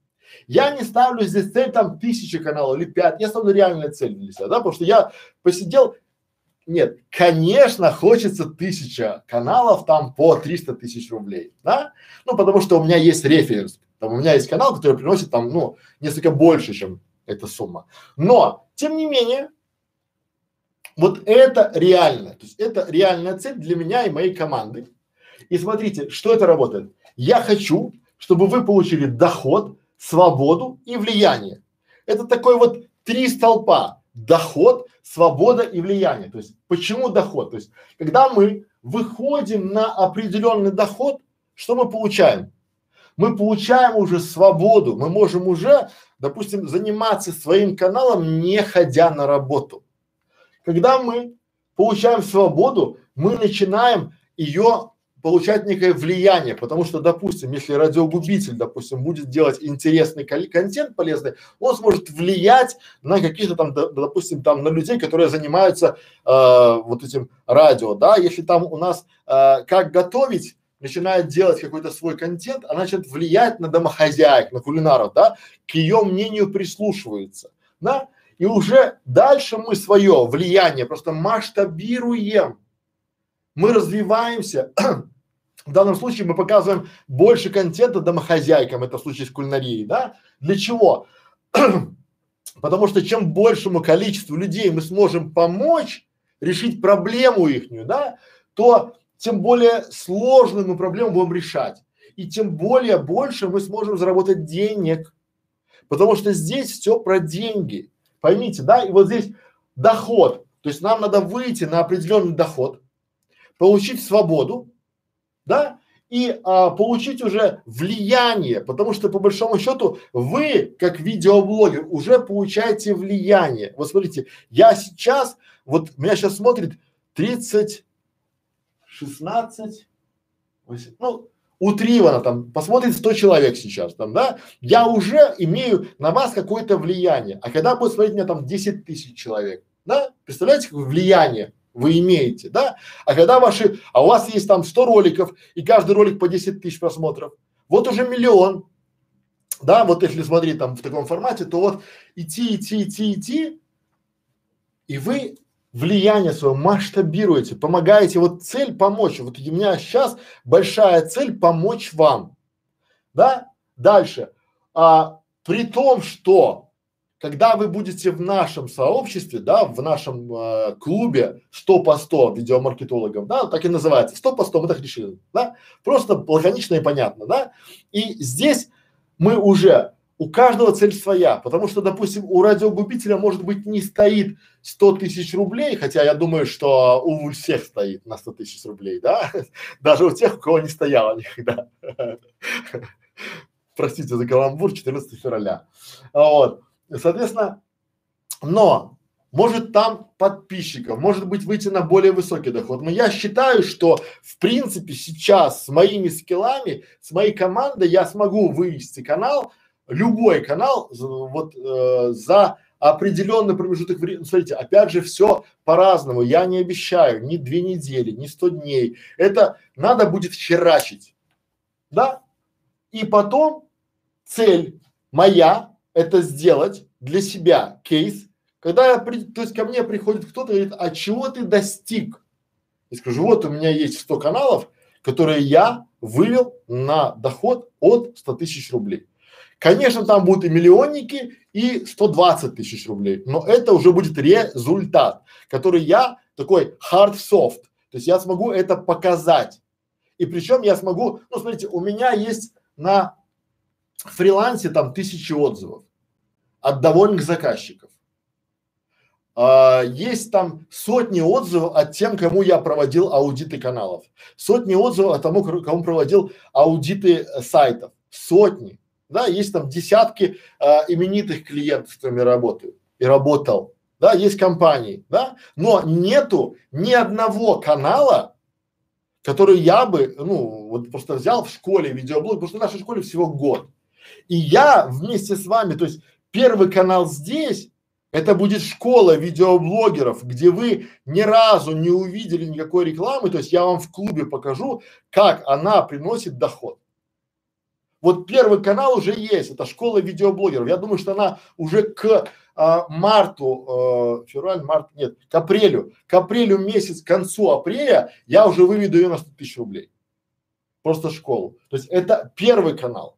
Я не ставлю здесь цель там тысячи каналов или пять. Я ставлю реальную цель для себя, да, потому что я посидел, нет, конечно, хочется тысяча каналов там по 300 тысяч рублей, да, ну потому что у меня есть референс, там у меня есть канал, который приносит там, ну, несколько больше, чем эта сумма. Но, тем не менее, вот это реально, то есть это реальная цель для меня и моей команды. И смотрите, что это работает. Я хочу, чтобы вы получили доход, свободу и влияние. Это такой вот три столпа. Доход, свобода и влияние. То есть почему доход? То есть когда мы выходим на определенный доход, что мы получаем? Мы получаем уже свободу, мы можем уже, допустим, заниматься своим каналом, не ходя на работу. Когда мы получаем свободу, мы начинаем ее получать некое влияние, потому что, допустим, если радиогубитель, допустим, будет делать интересный контент полезный, он сможет влиять на каких-то там, допустим, там на людей, которые занимаются э, вот этим радио, да, если там у нас э, как готовить начинает делать какой-то свой контент, она начинает влиять на домохозяек, на кулинаров, да, к ее мнению прислушивается, да, и уже дальше мы свое влияние просто масштабируем, мы развиваемся. В данном случае мы показываем больше контента домохозяйкам, это в случае с кулинарией, да? Для чего? Потому что чем большему количеству людей мы сможем помочь решить проблему ихнюю, да, то тем более сложную мы проблему будем решать. И тем более больше мы сможем заработать денег. Потому что здесь все про деньги. Поймите, да? И вот здесь доход. То есть нам надо выйти на определенный доход, получить свободу, да, и а, получить уже влияние, потому что по большому счету вы, как видеоблогер, уже получаете влияние. Вот смотрите, я сейчас, вот меня сейчас смотрит 30 16, 8, ну, утрировано, там, посмотрит 100 человек сейчас, там, да, я уже имею на вас какое-то влияние. А когда будет смотреть меня там 10 тысяч человек, да, представляете, какое влияние вы имеете, да? А когда ваши, а у вас есть там 100 роликов, и каждый ролик по 10 тысяч просмотров, вот уже миллион, да, вот если смотреть там в таком формате, то вот идти, идти, идти, идти, и вы влияние свое масштабируете, помогаете, вот цель помочь, вот у меня сейчас большая цель помочь вам, да, дальше, а, при том, что когда вы будете в нашем сообществе, да, в нашем э, клубе 100 по 100 видеомаркетологов, да, так и называется, 100 по 100, мы так решили, да, просто лаконично и понятно, да, и здесь мы уже, у каждого цель своя, потому что, допустим, у радиогубителя может быть не стоит 100 тысяч рублей, хотя я думаю, что у всех стоит на 100 тысяч рублей, да, даже у тех, у кого не стояло никогда. Простите за каламбур, 14 февраля. Вот. Соответственно, но может там подписчиков, может быть выйти на более высокий доход. Но я считаю, что в принципе сейчас с моими скиллами, с моей командой я смогу вывести канал, любой канал вот э, за определенный промежуток времени. Смотрите, опять же все по-разному. Я не обещаю ни две недели, ни сто дней. Это надо будет херачить, да? И потом цель моя это сделать для себя кейс, когда я при, то есть ко мне приходит кто-то и говорит, а чего ты достиг? Я скажу, вот у меня есть 100 каналов, которые я вывел на доход от 100 тысяч рублей. Конечно, там будут и миллионники, и 120 тысяч рублей, но это уже будет результат, который я такой hard soft, то есть я смогу это показать. И причем я смогу, ну смотрите, у меня есть на фрилансе там тысячи отзывов от довольных заказчиков. А, есть там сотни отзывов от тем, кому я проводил аудиты каналов, сотни отзывов от тому, кому проводил аудиты э, сайтов, сотни. Да, есть там десятки а, именитых клиентов, с которыми работаю и работал. Да, есть компании, да, но нету ни одного канала, который я бы, ну, вот просто взял в школе видеоблог, потому что в нашей школе всего год. И я вместе с вами, то есть первый канал здесь, это будет школа видеоблогеров, где вы ни разу не увидели никакой рекламы, то есть я вам в клубе покажу, как она приносит доход. Вот первый канал уже есть, это школа видеоблогеров. Я думаю, что она уже к а, марту, э, февраль, март, нет, к апрелю, к апрелю месяц, к концу апреля я уже выведу ее на 100 тысяч рублей. Просто школу. То есть это первый канал.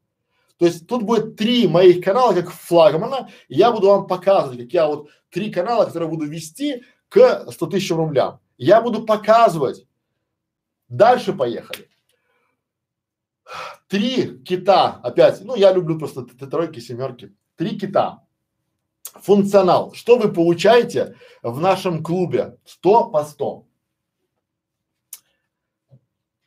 То есть тут будет три моих канала как флагмана, и я буду вам показывать, как я вот три канала, которые буду вести к 100 тысячам рублям. Я буду показывать. Дальше поехали. Три кита, опять, ну я люблю просто тройки, семерки. Три кита. Функционал. Что вы получаете в нашем клубе? 100 по 100.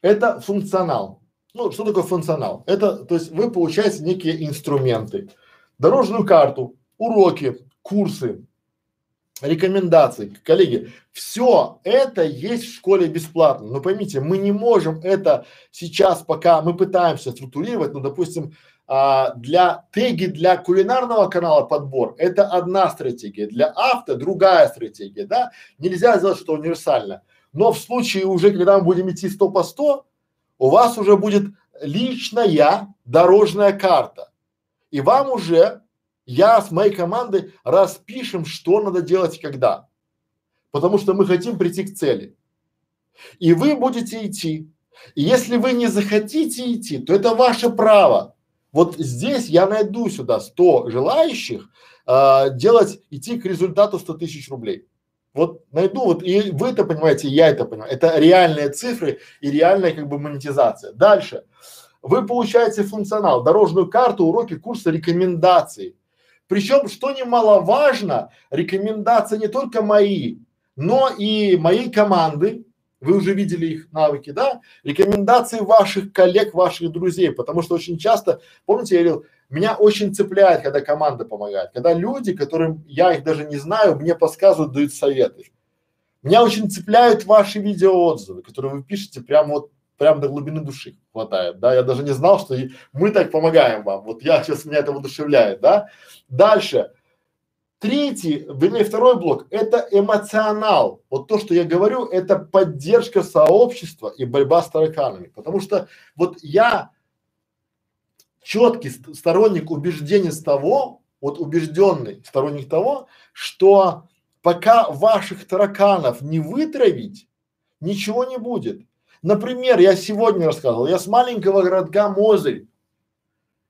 Это функционал. Ну, что такое функционал? Это, то есть вы получаете некие инструменты, дорожную карту, уроки, курсы, рекомендации. Коллеги, все это есть в школе бесплатно. Но поймите, мы не можем это сейчас, пока мы пытаемся структурировать, ну, допустим, а, для теги для кулинарного канала подбор это одна стратегия, для авто другая стратегия, да? Нельзя сделать что универсально. Но в случае уже, когда мы будем идти 100 по 100, у вас уже будет личная дорожная карта. И вам уже, я с моей командой распишем, что надо делать и когда. Потому что мы хотим прийти к цели. И вы будете идти. И если вы не захотите идти, то это ваше право. Вот здесь я найду сюда 100 желающих э, делать, идти к результату 100 тысяч рублей. Вот найду, вот и вы это понимаете, и я это понимаю. Это реальные цифры и реальная как бы монетизация. Дальше. Вы получаете функционал, дорожную карту, уроки, курсы, рекомендации. Причем, что немаловажно, рекомендации не только мои, но и моей команды, вы уже видели их навыки, да? Рекомендации ваших коллег, ваших друзей, потому что очень часто, помните, я говорил, меня очень цепляет, когда команда помогает, когда люди, которым я их даже не знаю, мне подсказывают, дают советы. Меня очень цепляют ваши видеоотзывы, которые вы пишете прямо вот прям до глубины души хватает, да, я даже не знал, что и мы так помогаем вам, вот я сейчас меня это воодушевляет, да. Дальше, третий, вернее второй блок, это эмоционал, вот то, что я говорю, это поддержка сообщества и борьба с тараканами, потому что вот я четкий сторонник убеждения с того, вот убежденный сторонник того, что пока ваших тараканов не вытравить, ничего не будет. Например, я сегодня рассказывал, я с маленького городка Мозырь,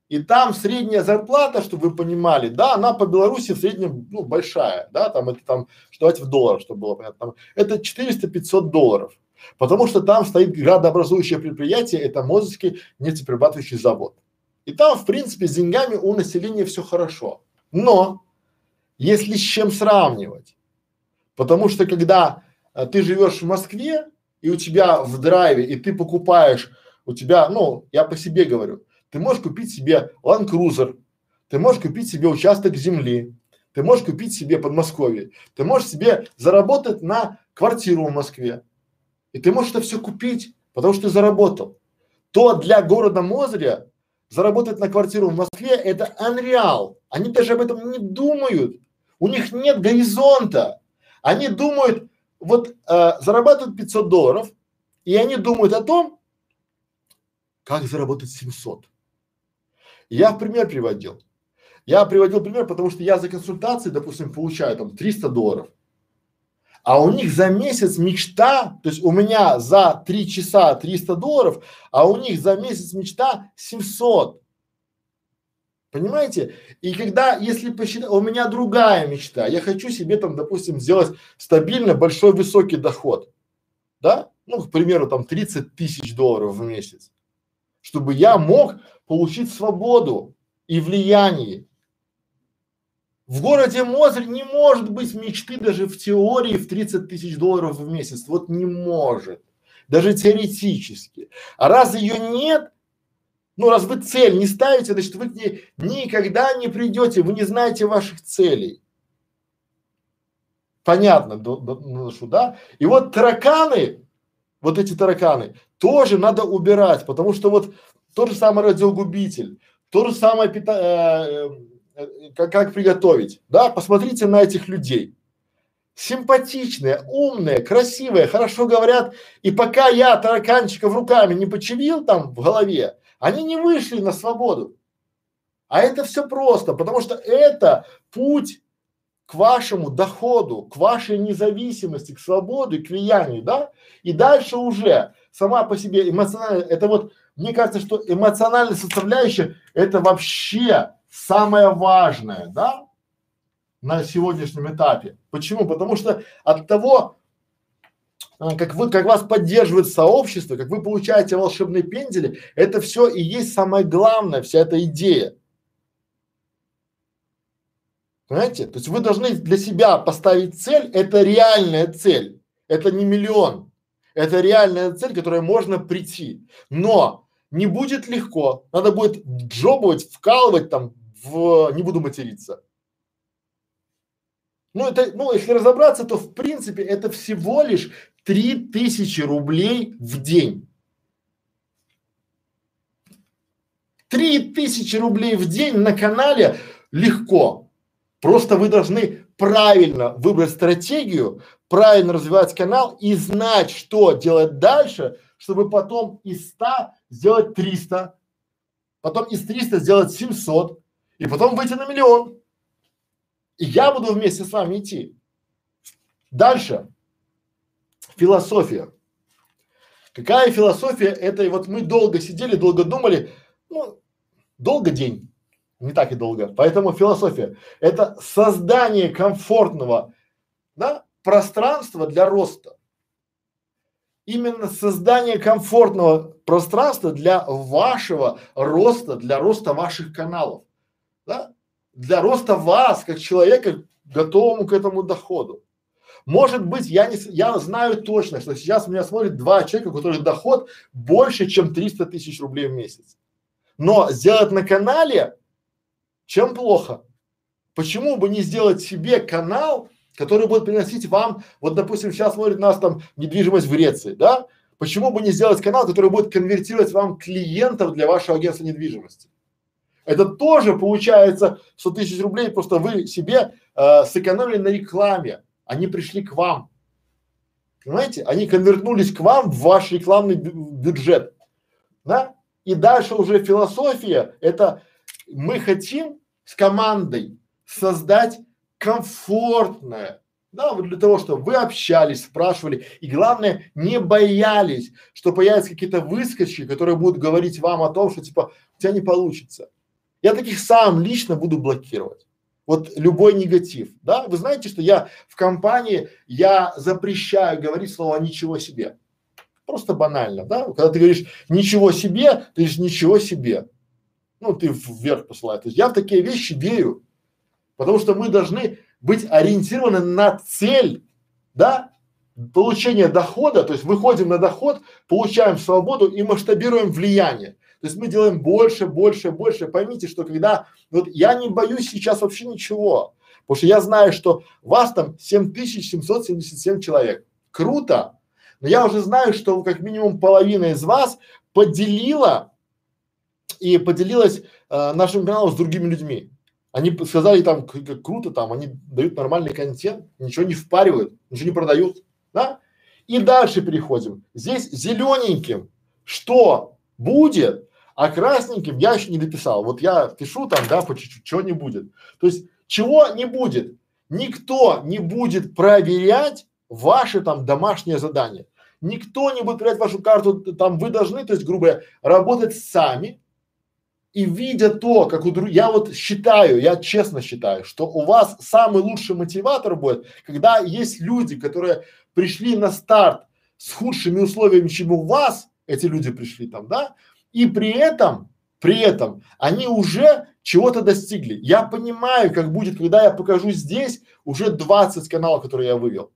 и там средняя зарплата, чтобы вы понимали, да, она по Беларуси в среднем, ну, большая, да, там это там, что давайте в долларах, чтобы было понятно, там, это 400-500 долларов, потому что там стоит градообразующее предприятие, это Мозырский нефтеперерабатывающий завод. И там, в принципе, с деньгами у населения все хорошо. Но, если с чем сравнивать, потому что когда а, ты живешь в Москве, и у тебя в драйве, и ты покупаешь, у тебя, ну, я по себе говорю, ты можешь купить себе Land Cruiser, ты можешь купить себе участок земли, ты можешь купить себе Подмосковье, ты можешь себе заработать на квартиру в Москве, и ты можешь это все купить, потому что ты заработал. То для города Мозыря заработать на квартиру в Москве это unreal. Они даже об этом не думают. У них нет горизонта. Они думают, вот э, зарабатывают 500 долларов, и они думают о том, как заработать 700. Я пример приводил. Я приводил пример, потому что я за консультации, допустим, получаю там 300 долларов, а у них за месяц мечта, то есть у меня за три часа 300 долларов, а у них за месяц мечта 700. Понимаете? И когда, если посчитать, у меня другая мечта, я хочу себе там, допустим, сделать стабильно большой высокий доход, да, ну, к примеру, там 30 тысяч долларов в месяц, чтобы я мог получить свободу и влияние. В городе Мозырь не может быть мечты даже в теории в 30 тысяч долларов в месяц. Вот не может. Даже теоретически. А раз ее нет, ну раз вы цель не ставите, значит вы к ней никогда не придете, вы не знаете ваших целей. Понятно, до, до, ну, да? И вот тараканы, вот эти тараканы, тоже надо убирать, потому что вот тот же самый радиогубитель, то же самое пита, э, э, как, как приготовить, да, посмотрите на этих людей. Симпатичные, умные, красивые, хорошо говорят, и пока я тараканчиков руками не почевил там в голове, они не вышли на свободу. А это все просто, потому что это путь к вашему доходу, к вашей независимости, к свободе, к влиянию, да? И дальше уже сама по себе эмоционально, это вот, мне кажется, что эмоциональная составляющая это вообще самое важное, да? На сегодняшнем этапе. Почему? Потому что от того, как вы, как вас поддерживает сообщество, как вы получаете волшебные пендели, это все и есть самое главное, вся эта идея. Понимаете? То есть вы должны для себя поставить цель, это реальная цель, это не миллион, это реальная цель, к которой можно прийти. Но не будет легко, надо будет джобовать, вкалывать там в, не буду материться. Ну это, ну если разобраться, то в принципе это всего лишь три тысячи рублей в день. Три тысячи рублей в день на канале легко. Просто вы должны правильно выбрать стратегию, правильно развивать канал и знать, что делать дальше, чтобы потом из 100 сделать 300, потом из 300 сделать 700 и потом выйти на миллион. И я буду вместе с вами идти. Дальше философия. Какая философия? Это и вот мы долго сидели, долго думали, ну, долго день, не так и долго. Поэтому философия – это создание комфортного, да, пространства для роста. Именно создание комфортного пространства для вашего роста, для роста ваших каналов, да, для роста вас как человека, готовому к этому доходу. Может быть, я не, я знаю точно, что сейчас меня смотрит два человека, у которых доход больше, чем 300 тысяч рублей в месяц. Но сделать на канале, чем плохо? Почему бы не сделать себе канал, который будет приносить вам, вот допустим, сейчас смотрит нас там недвижимость в Греции, да? Почему бы не сделать канал, который будет конвертировать вам клиентов для вашего агентства недвижимости? Это тоже получается 100 тысяч рублей, просто вы себе э, сэкономили на рекламе. Они пришли к вам. Понимаете? Они конвертнулись к вам в ваш рекламный бюджет. Да? И дальше уже философия – это мы хотим с командой создать комфортное, да, вот для того, чтобы вы общались, спрашивали и главное не боялись, что появятся какие-то выскочки, которые будут говорить вам о том, что типа у тебя не получится. Я таких сам лично буду блокировать. Вот любой негатив, да? Вы знаете, что я в компании, я запрещаю говорить слово «ничего себе». Просто банально, да? Когда ты говоришь «ничего себе», ты говоришь «ничего себе». Ну, ты вверх посылаешь. То есть я в такие вещи верю, потому что мы должны быть ориентированы на цель, да, получения дохода, то есть выходим на доход, получаем свободу и масштабируем влияние. То есть мы делаем больше, больше, больше. Поймите, что когда, вот я не боюсь сейчас вообще ничего, потому что я знаю, что вас там 7777 человек. Круто, но я уже знаю, что как минимум половина из вас поделила и поделилась э, нашим каналом с другими людьми. Они сказали там, как круто там, они дают нормальный контент, ничего не впаривают, ничего не продают, да? И дальше переходим. Здесь зелененьким, что будет, а красненьким я еще не дописал. Вот я пишу там, да, по чуть-чуть, чего не будет. То есть, чего не будет? Никто не будет проверять ваши там домашние задания. Никто не будет проверять вашу карту, там вы должны, то есть, грубо говоря, работать сами и видя то, как у других, я вот считаю, я честно считаю, что у вас самый лучший мотиватор будет, когда есть люди, которые пришли на старт с худшими условиями, чем у вас, эти люди пришли там, да, и при этом, при этом они уже чего-то достигли. Я понимаю, как будет, когда я покажу здесь уже 20 каналов, которые я вывел.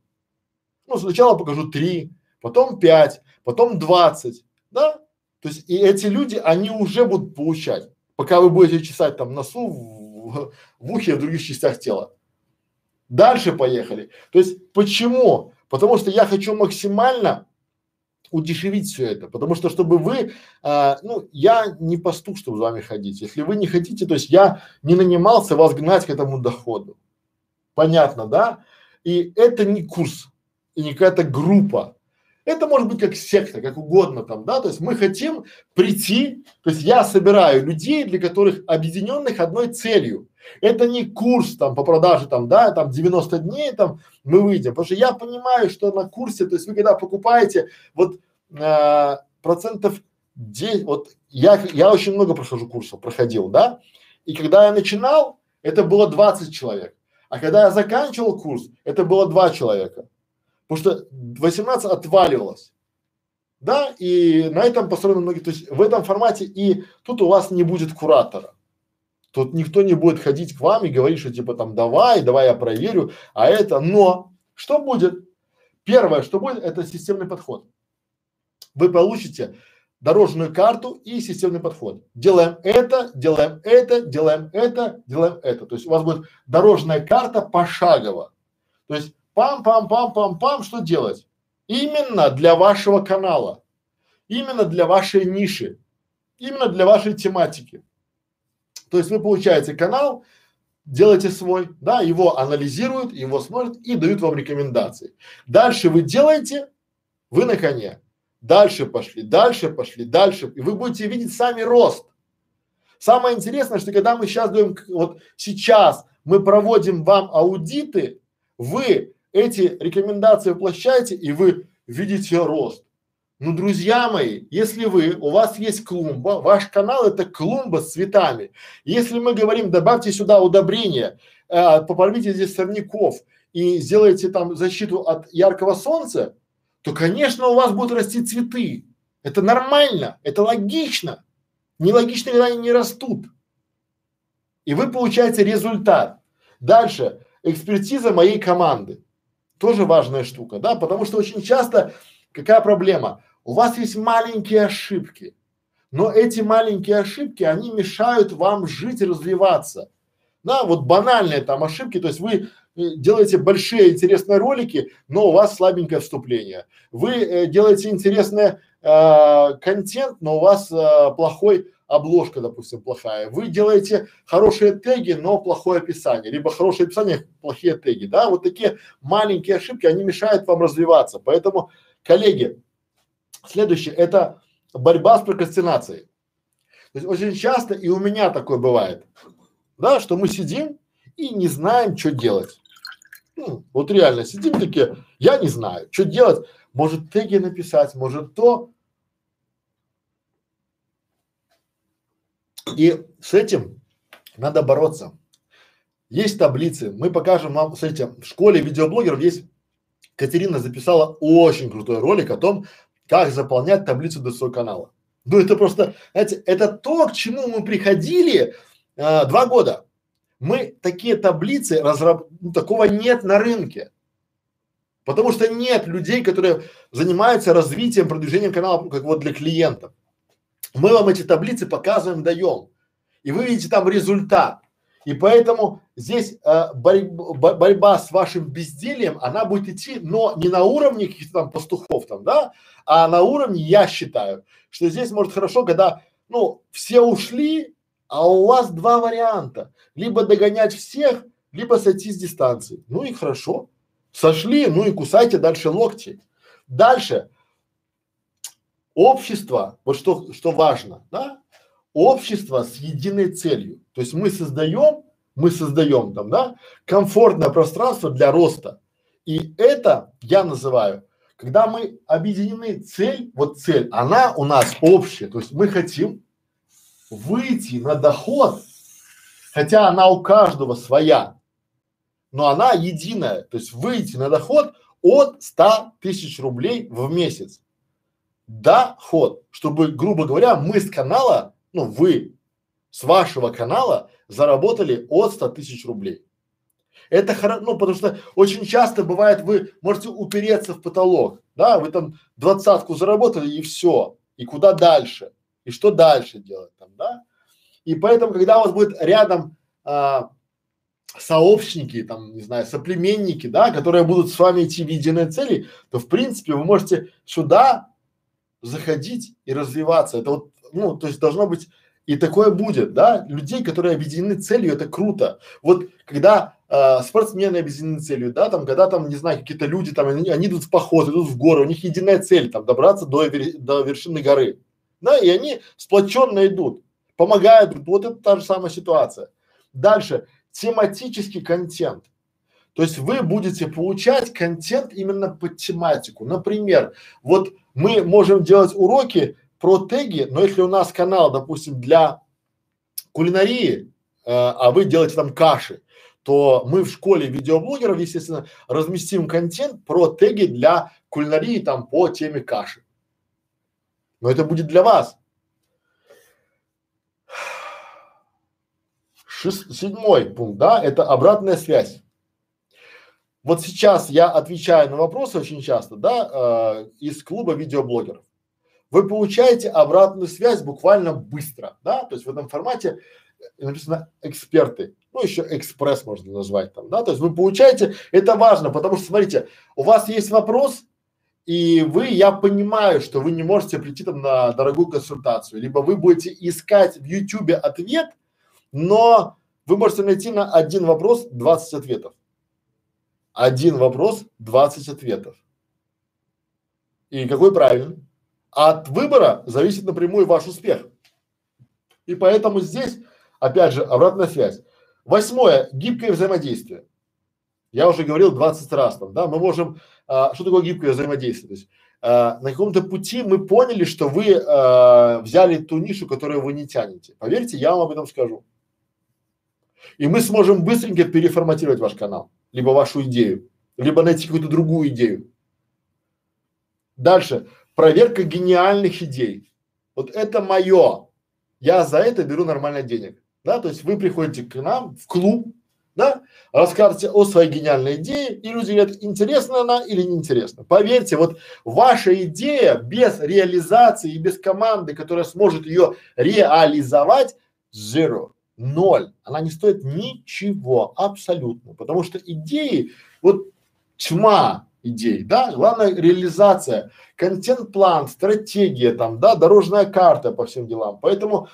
Ну, сначала покажу 3, потом 5, потом 20, да? То есть и эти люди, они уже будут получать, пока вы будете чесать там носу, в, в ухе, в других частях тела. Дальше поехали. То есть почему? Потому что я хочу максимально удешевить все это, потому что чтобы вы, а, ну, я не пастух, чтобы с вами ходить. Если вы не хотите, то есть я не нанимался вас гнать к этому доходу. Понятно, да? И это не курс и не какая-то группа. Это может быть как секта, как угодно там, да, то есть мы хотим прийти, то есть я собираю людей, для которых объединенных одной целью. Это не курс там по продаже там, да, там 90 дней там мы выйдем, потому что я понимаю, что на курсе, то есть вы когда покупаете вот э, процентов 10, вот я, я очень много прохожу курсов, проходил, да, и когда я начинал, это было 20 человек, а когда я заканчивал курс, это было два человека. Потому что 18 отваливалось. Да, и на этом построены многие, то есть в этом формате и тут у вас не будет куратора. Тут никто не будет ходить к вам и говорить, что типа там давай, давай я проверю, а это, но что будет? Первое, что будет, это системный подход. Вы получите дорожную карту и системный подход. Делаем это, делаем это, делаем это, делаем это. То есть у вас будет дорожная карта пошагово. То есть пам-пам-пам-пам-пам, что делать? Именно для вашего канала, именно для вашей ниши, именно для вашей тематики. То есть вы получаете канал, делаете свой, да, его анализируют, его смотрят и дают вам рекомендации. Дальше вы делаете, вы на коне. Дальше пошли, дальше пошли, дальше, и вы будете видеть сами рост. Самое интересное, что когда мы сейчас даем, вот сейчас мы проводим вам аудиты, вы эти рекомендации воплощаете и вы видите рост. Ну, друзья мои, если вы, у вас есть клумба, ваш канал это клумба с цветами. Если мы говорим, добавьте сюда удобрения, э, попробуйте здесь сорняков и сделайте там защиту от яркого солнца, то, конечно, у вас будут расти цветы. Это нормально, это логично. Нелогично, когда они не растут. И вы получаете результат. Дальше, экспертиза моей команды. Тоже важная штука, да, потому что очень часто какая проблема? У вас есть маленькие ошибки, но эти маленькие ошибки, они мешают вам жить и развиваться. Да, вот банальные там ошибки, то есть вы делаете большие интересные ролики, но у вас слабенькое вступление. Вы э, делаете интересный э, контент, но у вас э, плохой обложка, допустим, плохая. Вы делаете хорошие теги, но плохое описание, либо хорошее описание, плохие теги, да, вот такие маленькие ошибки, они мешают вам развиваться. Поэтому, коллеги, следующее – это борьба с прокрастинацией. То есть очень часто и у меня такое бывает, да, что мы сидим и не знаем, что делать. Ну, вот реально сидим такие, я не знаю, что делать. Может теги написать, может то. И с этим надо бороться. Есть таблицы, мы покажем вам, смотрите, в школе видеоблогеров есть, Катерина записала очень крутой ролик о том, как заполнять таблицу своего канала. Ну это просто, знаете, это то, к чему мы приходили а, два года. Мы такие таблицы разраб... ну, такого нет на рынке. Потому что нет людей, которые занимаются развитием, продвижением канала, как вот для клиентов. Мы вам эти таблицы показываем, даем. И вы видите там результат. И поэтому здесь э, борь, борьба с вашим бездельем, она будет идти, но не на уровне каких-то там пастухов там, да, а на уровне, я считаю, что здесь может хорошо, когда, ну, все ушли, а у вас два варианта. Либо догонять всех, либо сойти с дистанции. Ну и хорошо. Сошли, ну и кусайте дальше локти. Дальше. Общество, вот что, что важно, да? Общество с единой целью. То есть мы создаем, мы создаем там, да, комфортное пространство для роста. И это я называю, когда мы объединены цель, вот цель, она у нас общая. То есть мы хотим выйти на доход, хотя она у каждого своя, но она единая, то есть выйти на доход от 100 тысяч рублей в месяц. Доход, чтобы, грубо говоря, мы с канала, ну вы с вашего канала заработали от 100 тысяч рублей. Это хорошо, ну потому что очень часто бывает, вы можете упереться в потолок, да, вы там двадцатку заработали и все, и куда дальше? и что дальше делать там, да? И поэтому, когда у вас будет рядом а, сообщники, там, не знаю, соплеменники, да, которые будут с вами идти в единой цели, то в принципе вы можете сюда заходить и развиваться. Это вот, ну, то есть должно быть и такое будет, да, людей, которые объединены целью, это круто. Вот когда э, спортсмены объединены целью, да, там, когда там, не знаю, какие-то люди там, они, они идут в поход, идут в горы, у них единая цель, там, добраться до, до вершины горы да, и они сплоченно идут, помогают, вот это та же самая ситуация. Дальше, тематический контент. То есть вы будете получать контент именно под тематику. Например, вот мы можем делать уроки про теги, но если у нас канал, допустим, для кулинарии, э, а вы делаете там каши, то мы в школе видеоблогеров, естественно, разместим контент про теги для кулинарии там по теме каши но это будет для вас. Шест, седьмой пункт, да, это обратная связь. Вот сейчас я отвечаю на вопросы очень часто, да, э, из клуба видеоблогеров. Вы получаете обратную связь буквально быстро, да, то есть в этом формате написано эксперты, ну еще экспресс можно назвать там, да, то есть вы получаете, это важно, потому что смотрите, у вас есть вопрос, и вы, я понимаю, что вы не можете прийти там на дорогую консультацию, либо вы будете искать в Ютубе ответ, но вы можете найти на один вопрос 20 ответов. Один вопрос, 20 ответов. И какой правильный? От выбора зависит напрямую ваш успех. И поэтому здесь, опять же, обратная связь. Восьмое, гибкое взаимодействие. Я уже говорил 20 раз там, да, мы можем, а, что такое гибкое взаимодействие? То есть а, на каком-то пути мы поняли, что вы а, взяли ту нишу, которую вы не тянете. Поверьте, я вам об этом скажу. И мы сможем быстренько переформатировать ваш канал, либо вашу идею, либо найти какую-то другую идею. Дальше. Проверка гениальных идей. Вот это мое. Я за это беру нормально денег. Да, то есть вы приходите к нам в клуб, да, расскажете о своей гениальной идее, и люди говорят, интересна она или неинтересна. Поверьте, вот ваша идея без реализации и без команды, которая сможет ее реализовать, zero, ноль. Она не стоит ничего, абсолютно. Потому что идеи, вот тьма идей, да, главное реализация, контент-план, стратегия там, да, дорожная карта по всем делам. Поэтому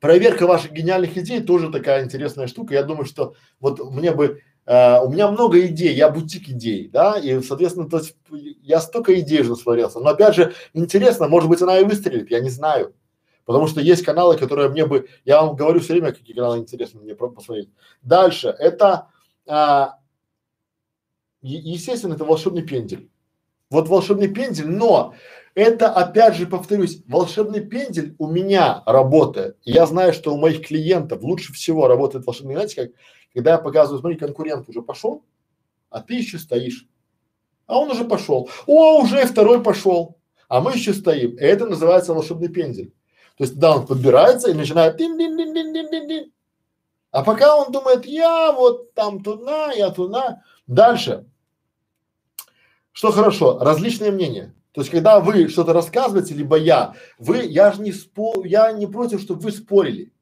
проверка ваших гениальных идей тоже такая интересная штука. Я думаю, что вот мне бы Uh, у меня много идей, я бутик идей, да, и, соответственно, то есть я столько идей уже насмотрелся. Но опять же, интересно, может быть, она и выстрелит, я не знаю. Потому что есть каналы, которые мне бы, я вам говорю все время, какие каналы интересны мне посмотреть. Дальше, это, а, естественно, это волшебный пендель. Вот волшебный пендель, но это, опять же, повторюсь, волшебный пендель у меня работает. Я знаю, что у моих клиентов лучше всего работает волшебный, знаете, как, когда я показываю, смотри, конкурент уже пошел, а ты еще стоишь. А он уже пошел. О, уже второй пошел. А мы еще стоим. И это называется волшебный пендель. То есть, да, он подбирается и начинает дин дин дин дин дин дин А пока он думает, я вот там туда, я туда. Дальше. Что хорошо, различные мнения. То есть, когда вы что-то рассказываете, либо я, вы, я же не спор, я не против, чтобы вы спорили.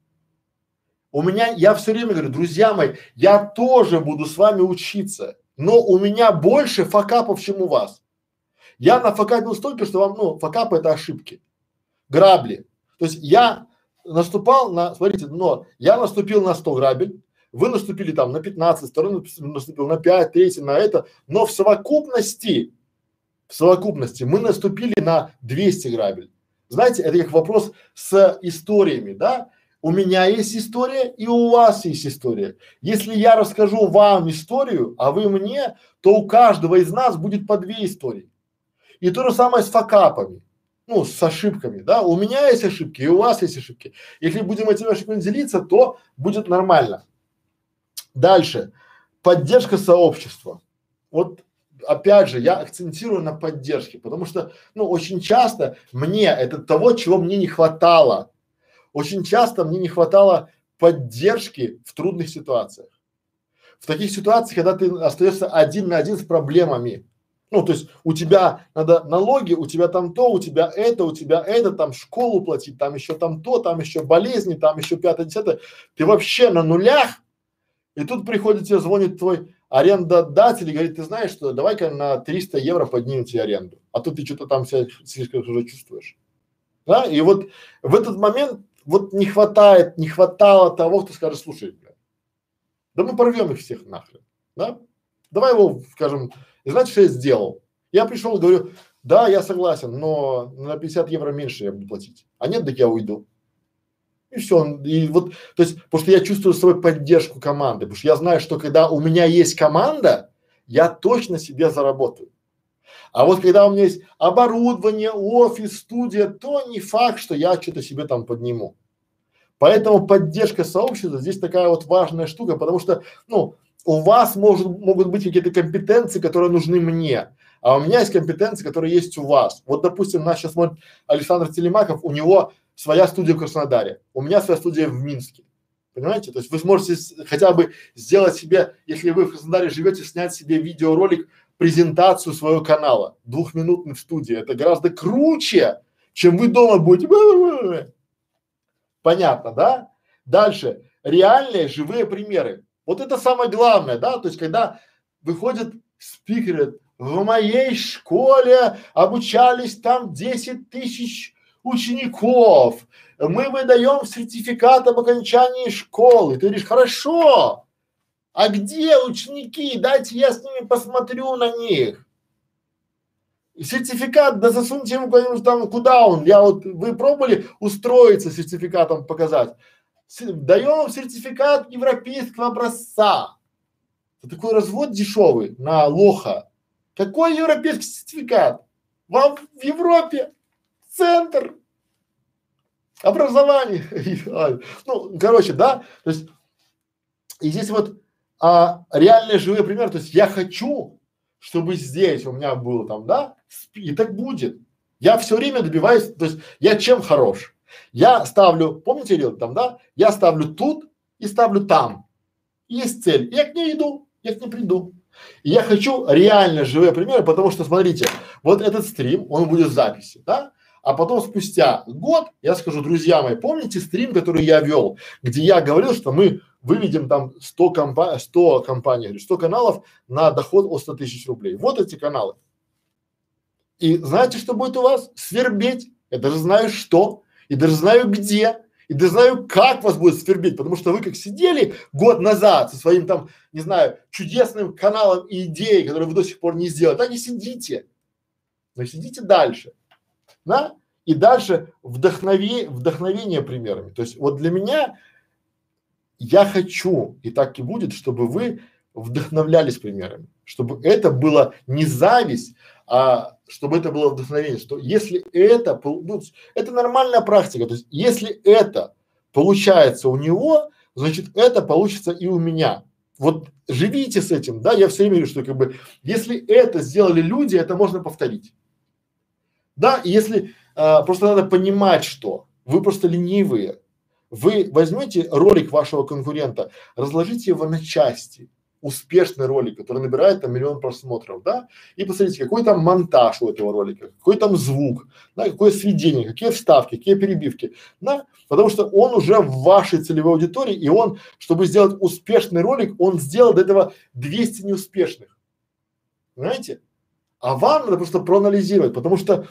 У меня, я все время говорю, друзья мои, я тоже буду с вами учиться, но у меня больше факапов, чем у вас. Я нафакапил столько, что вам, ну, факапы это ошибки, грабли. То есть я наступал на, смотрите, но я наступил на 100 грабель, вы наступили там на 15, второй наступил на 5, третий на это, но в совокупности, в совокупности мы наступили на 200 грабель. Знаете, это как вопрос с историями, да? У меня есть история и у вас есть история. Если я расскажу вам историю, а вы мне, то у каждого из нас будет по две истории. И то же самое с факапами ну, с ошибками, да, у меня есть ошибки, и у вас есть ошибки. Если будем этими ошибками делиться, то будет нормально. Дальше. Поддержка сообщества. Вот опять же, я акцентирую на поддержке, потому что, ну, очень часто мне это того, чего мне не хватало. Очень часто мне не хватало поддержки в трудных ситуациях. В таких ситуациях, когда ты остаешься один на один с проблемами, ну, то есть у тебя надо налоги, у тебя там то, у тебя это, у тебя это, там школу платить, там еще там то, там еще болезни, там еще пятое, десятое. Ты вообще на нулях, и тут приходит тебе, звонит твой арендодатель и говорит, ты знаешь что, давай-ка на 300 евро поднимем тебе аренду, а то ты что-то там себя слишком уже чувствуешь. Да, и вот в этот момент вот не хватает, не хватало того, кто скажет, слушай, бля, да мы порвем их всех нахрен, да, давай его, скажем, и знаете, что я сделал? Я пришел, говорю, да, я согласен, но на 50 евро меньше я буду платить. А нет, так я уйду. И все. И вот, то есть, потому что я чувствую с собой поддержку команды, потому что я знаю, что когда у меня есть команда, я точно себе заработаю. А вот когда у меня есть оборудование, офис, студия, то не факт, что я что-то себе там подниму. Поэтому поддержка сообщества здесь такая вот важная штука, потому что, ну, у вас может, могут быть какие-то компетенции, которые нужны мне, а у меня есть компетенции, которые есть у вас. Вот, допустим, нас сейчас смотрит Александр Телемаков, у него своя студия в Краснодаре, у меня своя студия в Минске. Понимаете? То есть вы сможете хотя бы сделать себе, если вы в Краснодаре живете, снять себе видеоролик, презентацию своего канала, двухминутный в студии. Это гораздо круче, чем вы дома будете. Понятно, да? Дальше. Реальные живые примеры. Вот это самое главное, да, то есть когда выходят спикеры, в моей школе обучались там 10 тысяч учеников, мы выдаем сертификат об окончании школы. Ты говоришь, хорошо, а где ученики? Дайте я с ними посмотрю на них. Сертификат, да засуньте ему куда-нибудь там, куда он? Я вот, вы пробовали устроиться сертификатом показать? даем сертификат европейского образца. Это такой развод дешевый на лоха. Какой европейский сертификат? Вам в Европе центр образования. ну, короче, да, то есть и здесь вот а, реальные живые примеры. То есть я хочу, чтобы здесь у меня было там, да, и так будет. Я все время добиваюсь, то есть я чем хорош? Я ставлю, помните, я там, да? Я ставлю тут и ставлю там. Есть цель. Я к ней иду, я к ней приду. И я хочу реально живые примеры, потому что, смотрите, вот этот стрим, он будет в записи, да? А потом спустя год я скажу, друзья мои, помните стрим, который я вел, где я говорил, что мы выведем там 100, компа 100 компаний, 100 каналов на доход от 100 тысяч рублей. Вот эти каналы. И знаете, что будет у вас? Свербеть. Я даже знаю что, и даже знаю где, и даже знаю, как вас будет свербеть, потому что вы как сидели год назад со своим там, не знаю, чудесным каналом и идеей, которые вы до сих пор не сделали, так и сидите. Но сидите дальше, да? И дальше вдохнови, вдохновение примерами. То есть вот для меня я хочу, и так и будет, чтобы вы вдохновлялись примерами, чтобы это было не зависть, а чтобы это было вдохновение, что если это, ну, это нормальная практика, то есть если это получается у него, значит это получится и у меня. Вот живите с этим, да, я все время говорю, что как бы, если это сделали люди, это можно повторить. Да, и если а, просто надо понимать, что вы просто ленивые, вы возьмете ролик вашего конкурента, разложите его на части, успешный ролик, который набирает там миллион просмотров, да, и посмотрите, какой там монтаж у этого ролика, какой там звук, да, какое сведение, какие вставки, какие перебивки, да, потому что он уже в вашей целевой аудитории, и он, чтобы сделать успешный ролик, он сделал до этого 200 неуспешных, понимаете? А вам надо просто проанализировать, потому что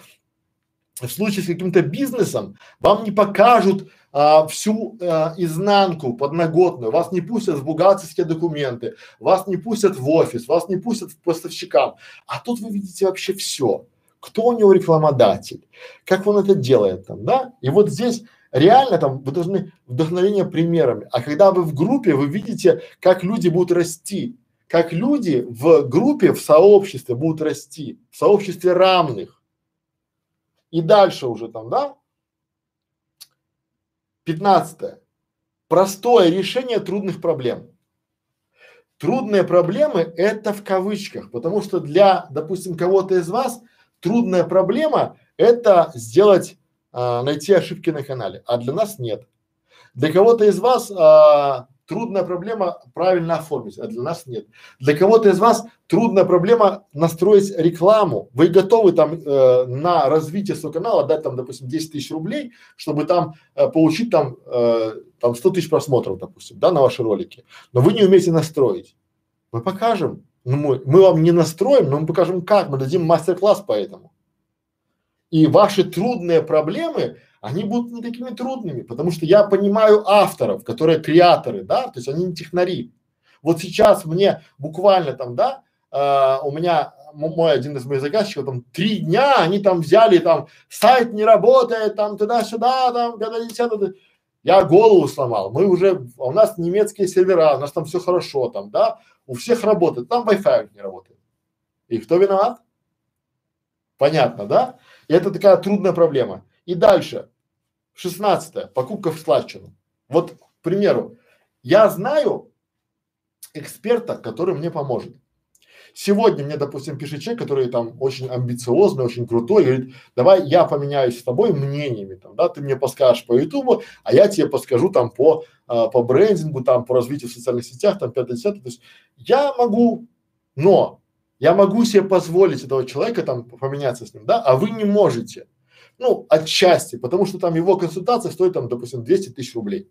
в случае с каким-то бизнесом вам не покажут а, всю а, изнанку подноготную, вас не пустят в бухгалтерские документы, вас не пустят в офис, вас не пустят к поставщикам, а тут вы видите вообще все. Кто у него рекламодатель, как он это делает там, да? И вот здесь реально там вы должны вдохновение примерами. А когда вы в группе, вы видите, как люди будут расти, как люди в группе, в сообществе будут расти, в сообществе равных. И дальше уже там, да, Пятнадцатое. Простое решение трудных проблем. Трудные проблемы – это в кавычках, потому что для, допустим, кого-то из вас трудная проблема – это сделать, а, найти ошибки на канале, а для нас нет. Для кого-то из вас а, трудная проблема правильно оформить, а для нас нет. Для кого-то из вас трудная проблема настроить рекламу. Вы готовы там э, на развитие своего канала дать там, допустим, 10 тысяч рублей, чтобы там э, получить там, э, там 100 тысяч просмотров, допустим, да, на ваши ролики. Но вы не умеете настроить. Мы покажем. Ну, мы, мы вам не настроим, но мы покажем как, мы дадим мастер-класс по этому. И ваши трудные проблемы, они будут не такими трудными, потому что я понимаю авторов, которые креаторы, да, то есть они не технари. Вот сейчас мне буквально там, да, э, у меня мой один из моих заказчиков там три дня они там взяли там сайт не работает там туда-сюда там пятое я голову сломал. Мы уже у нас немецкие сервера, у нас там все хорошо там, да, у всех работает, там Wi-Fi не работает. И кто виноват? Понятно, да? И это такая трудная проблема. И дальше. Шестнадцатое. Покупка в складчину. Вот, к примеру, я знаю эксперта, который мне поможет. Сегодня мне, допустим, пишет человек, который там очень амбициозный, очень крутой, говорит, давай я поменяюсь с тобой мнениями, там, да, ты мне подскажешь по ютубу, а я тебе подскажу там по, а, по брендингу, там, по развитию в социальных сетях, там, пятое, десятое, то есть я могу, но я могу себе позволить этого человека там поменяться с ним, да, а вы не можете. Ну, отчасти, потому что там его консультация стоит там, допустим, 200 тысяч рублей.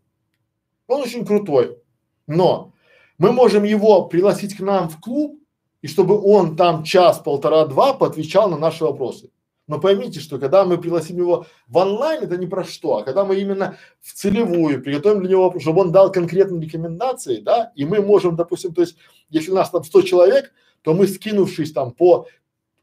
Он очень крутой, но мы можем его пригласить к нам в клуб, и чтобы он там час, полтора, два поотвечал на наши вопросы. Но поймите, что когда мы пригласим его в онлайн, это не про что, а когда мы именно в целевую приготовим для него, чтобы он дал конкретные рекомендации, да, и мы можем, допустим, то есть, если у нас там 100 человек, то мы, скинувшись там по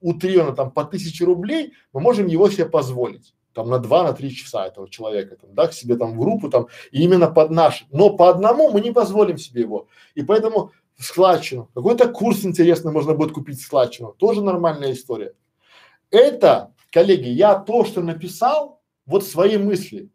утрированно там по тысяче рублей, мы можем его себе позволить. Там на два, на три часа этого человека, там, да, к себе там в группу там, и именно под наш, но по одному мы не позволим себе его. И поэтому складчину, какой-то курс интересный можно будет купить складчину, тоже нормальная история. Это, коллеги, я то, что написал, вот свои мысли,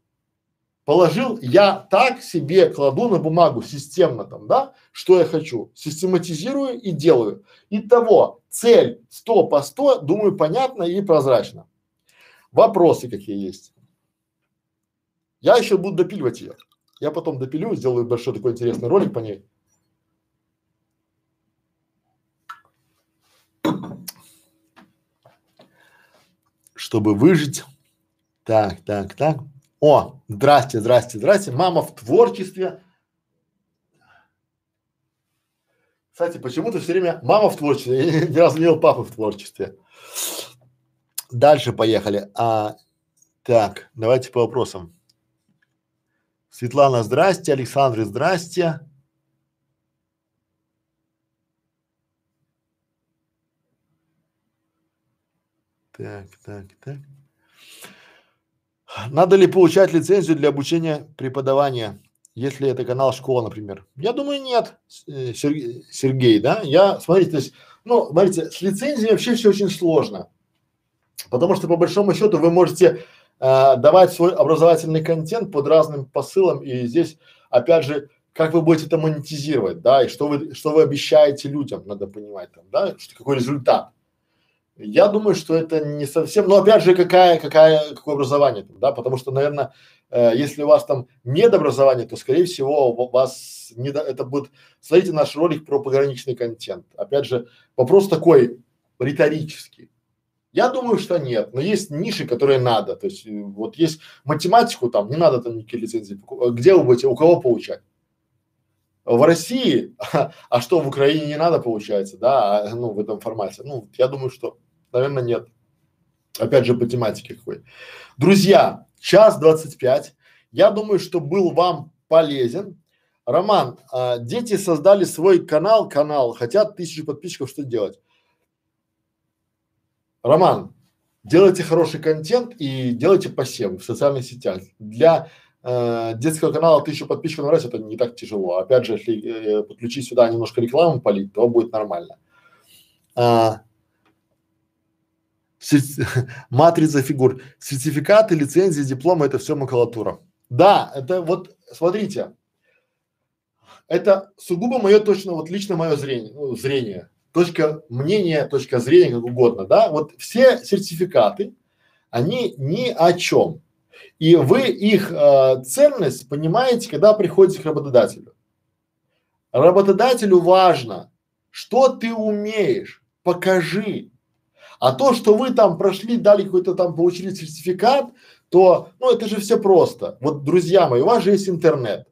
положил, я так себе кладу на бумагу системно там, да, что я хочу, систематизирую и делаю. Итого, цель 100 по 100, думаю, понятно и прозрачно. Вопросы какие есть? Я еще буду допиливать ее. Я потом допилю, сделаю большой такой интересный ролик по ней. Чтобы выжить, Так, так, так. О, здрасте, здрасте, здрасте. Мама в творчестве. Кстати, почему-то все время мама в творчестве, я ни разу не видел папы в творчестве. Дальше поехали. А, так, давайте по вопросам. Светлана, здрасте. Александр, здрасте. Так, так, так. Надо ли получать лицензию для обучения преподавания, если это канал школа, например? Я думаю, нет, э, Сергей, Сергей да? Я, смотрите, то есть, ну, смотрите, с лицензией вообще все очень сложно, потому что по большому счету вы можете э, давать свой образовательный контент под разным посылом, и здесь, опять же, как вы будете это монетизировать, да, и что вы, что вы обещаете людям, надо понимать там, да, какой результат. Я думаю, что это не совсем, но опять же, какая, какая, какое образование да, потому что, наверное, э, если у вас там недообразование, то, скорее всего, у вас не до, это будет, смотрите наш ролик про пограничный контент. Опять же, вопрос такой риторический. Я думаю, что нет, но есть ниши, которые надо. То есть э, вот есть математику там, не надо там никакие лицензии. Где вы будете, у кого получать? В России, а, а что в Украине не надо получается, да, а, ну в этом формате. Ну, я думаю, что Наверное, нет. Опять же, по тематике какой. Друзья, час двадцать пять. Я думаю, что был вам полезен. Роман, а, дети создали свой канал, канал, хотят тысячу подписчиков, что делать? Роман, делайте хороший контент и делайте посев в социальных сетях. Для э, детского канала тысячу подписчиков на раз это не так тяжело. Опять же, если э, подключить сюда немножко рекламу полить, то будет нормально. А, матрица фигур, сертификаты, лицензии, дипломы, это все макулатура. Да, это вот, смотрите, это сугубо мое точно, вот лично мое зрение, ну, зрение, точка мнения, точка зрения, как угодно, да, вот все сертификаты, они ни о чем. И вы их э, ценность понимаете, когда приходите к работодателю. Работодателю важно, что ты умеешь, покажи, а то, что вы там прошли, дали какой-то там, получили сертификат, то, ну, это же все просто. Вот, друзья мои, у вас же есть интернет,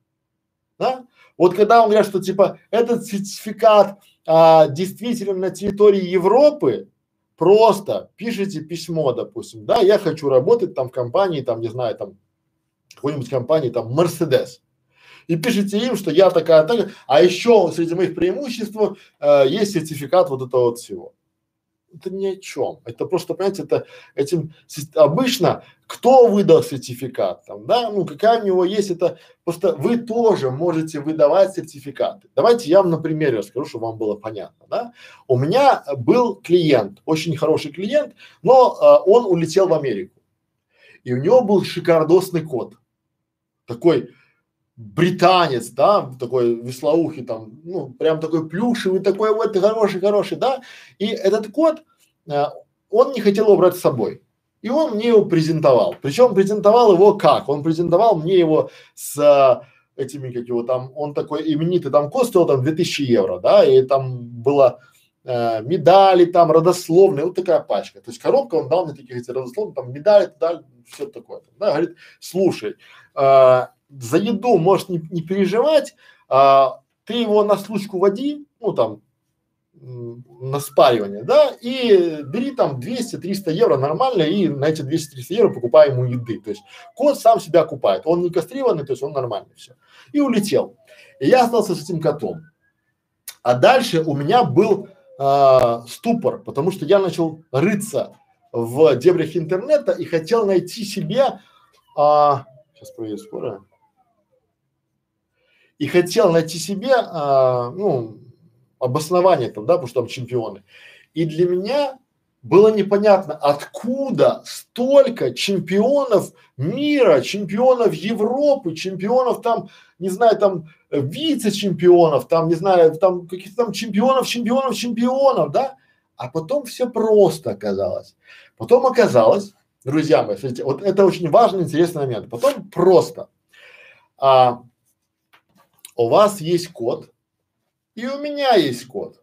да? Вот когда он говорит, что типа этот сертификат а, действительно на территории Европы, просто пишите письмо, допустим, да, я хочу работать там в компании, там, не знаю, там, какой-нибудь компании, там, Мерседес. И пишите им, что я такая, такая, а еще среди моих преимуществ э, есть сертификат вот этого вот всего это ни о чем. Это просто, понимаете, это этим обычно кто выдал сертификат там, да, ну какая у него есть, это просто вы тоже можете выдавать сертификаты. Давайте я вам на примере расскажу, чтобы вам было понятно, да. У меня был клиент, очень хороший клиент, но а, он улетел в Америку. И у него был шикардосный код. Такой британец, да, такой веслоухий там, ну, прям такой плюшевый, такой вот хороший, хороший, да, и этот кот, э, он не хотел его брать с собой. И он мне его презентовал. Причем презентовал его как? Он презентовал мне его с э, этими, как его там, он такой именитый, там код стоил там 2000 евро, да, и там было э, медали там родословные, вот такая пачка. То есть коробка он дал мне таких эти родословные, там медали, медаль, все такое. Да, говорит, слушай, э, за еду можешь не, не переживать, а, ты его на случку води, ну там на спаривание, да, и бери там 200-300 евро нормально и на эти 200-300 евро покупай ему еды. То есть кот сам себя купает, он не кастрированный, то есть он нормальный все. И улетел. И я остался с этим котом. А дальше у меня был а, ступор, потому что я начал рыться в дебрях интернета и хотел найти себе, а, сейчас проверю скоро, и хотел найти себе, а, ну, обоснование там, да, потому что там чемпионы. И для меня было непонятно, откуда столько чемпионов мира, чемпионов Европы, чемпионов там, не знаю, там вице-чемпионов, там, не знаю, там каких-то там чемпионов, чемпионов, чемпионов, да? А потом все просто оказалось. Потом оказалось, друзья мои, смотрите, вот это очень важный, интересный момент. Потом просто. А, у вас есть код, и у меня есть код.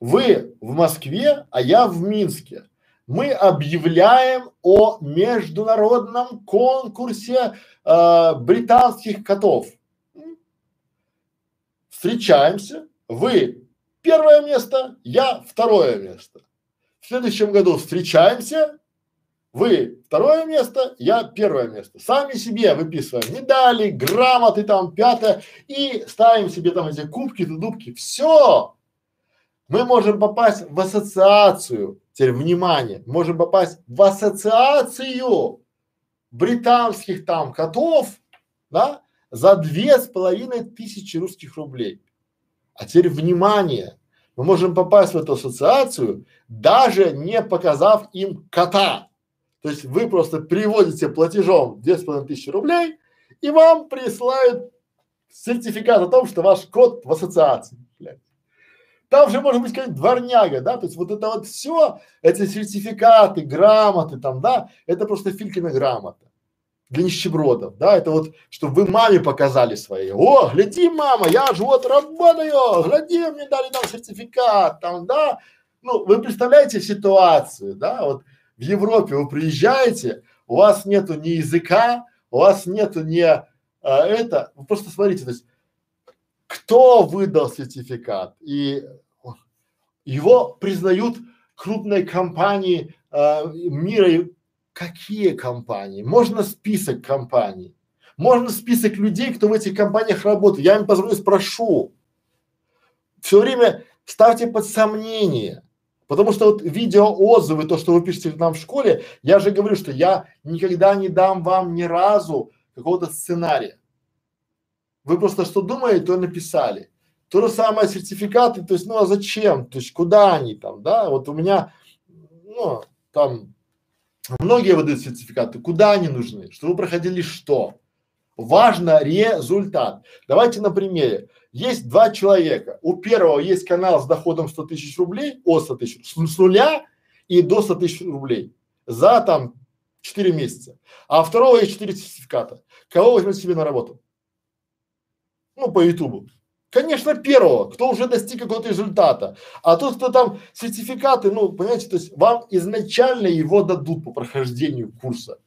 Вы в Москве, а я в Минске. мы объявляем о международном конкурсе э, британских котов. Встречаемся, вы первое место, я второе место. В следующем году встречаемся, вы второе место, я первое место. Сами себе выписываем медали, грамоты там, пятое, и ставим себе там эти кубки, дубки. Все. Мы можем попасть в ассоциацию, теперь внимание, можем попасть в ассоциацию британских там котов, да, за две с половиной тысячи русских рублей. А теперь внимание, мы можем попасть в эту ассоциацию, даже не показав им кота. То есть вы просто приводите платежом две с половиной тысячи рублей, и вам присылают сертификат о том, что ваш код в ассоциации. Там же может быть какая-нибудь дворняга, да, то есть вот это вот все, эти сертификаты, грамоты там, да, это просто Филькина грамота для нищебродов, да, это вот, чтобы вы маме показали своей, о, гляди, мама, я же вот работаю, гляди, мне дали там сертификат, там, да, ну, вы представляете ситуацию, да, вот в Европе вы приезжаете, у вас нету ни языка, у вас нету ни а, это, вы просто смотрите, то есть кто выдал сертификат и его признают крупные компании а, мира, какие компании? Можно список компаний, можно список людей, кто в этих компаниях работает. Я им позвоню, спрошу. Все время ставьте под сомнение. Потому что вот видео отзывы, то, что вы пишете нам в школе, я же говорю, что я никогда не дам вам ни разу какого-то сценария. Вы просто что думаете, то написали. То же самое сертификаты, то есть, ну а зачем? То есть, куда они там, да? Вот у меня, ну, там, многие выдают сертификаты, куда они нужны? Что вы проходили что? Важно результат. Давайте на примере. Есть два человека. У первого есть канал с доходом 100 тысяч рублей, от 100 тысяч, с, нуля и до 100 тысяч рублей за там 4 месяца. А у второго есть 4 сертификата. Кого возьмете себе на работу? Ну, по Ютубу. Конечно, первого, кто уже достиг какого-то результата. А тот, кто там сертификаты, ну, понимаете, то есть вам изначально его дадут по прохождению курса.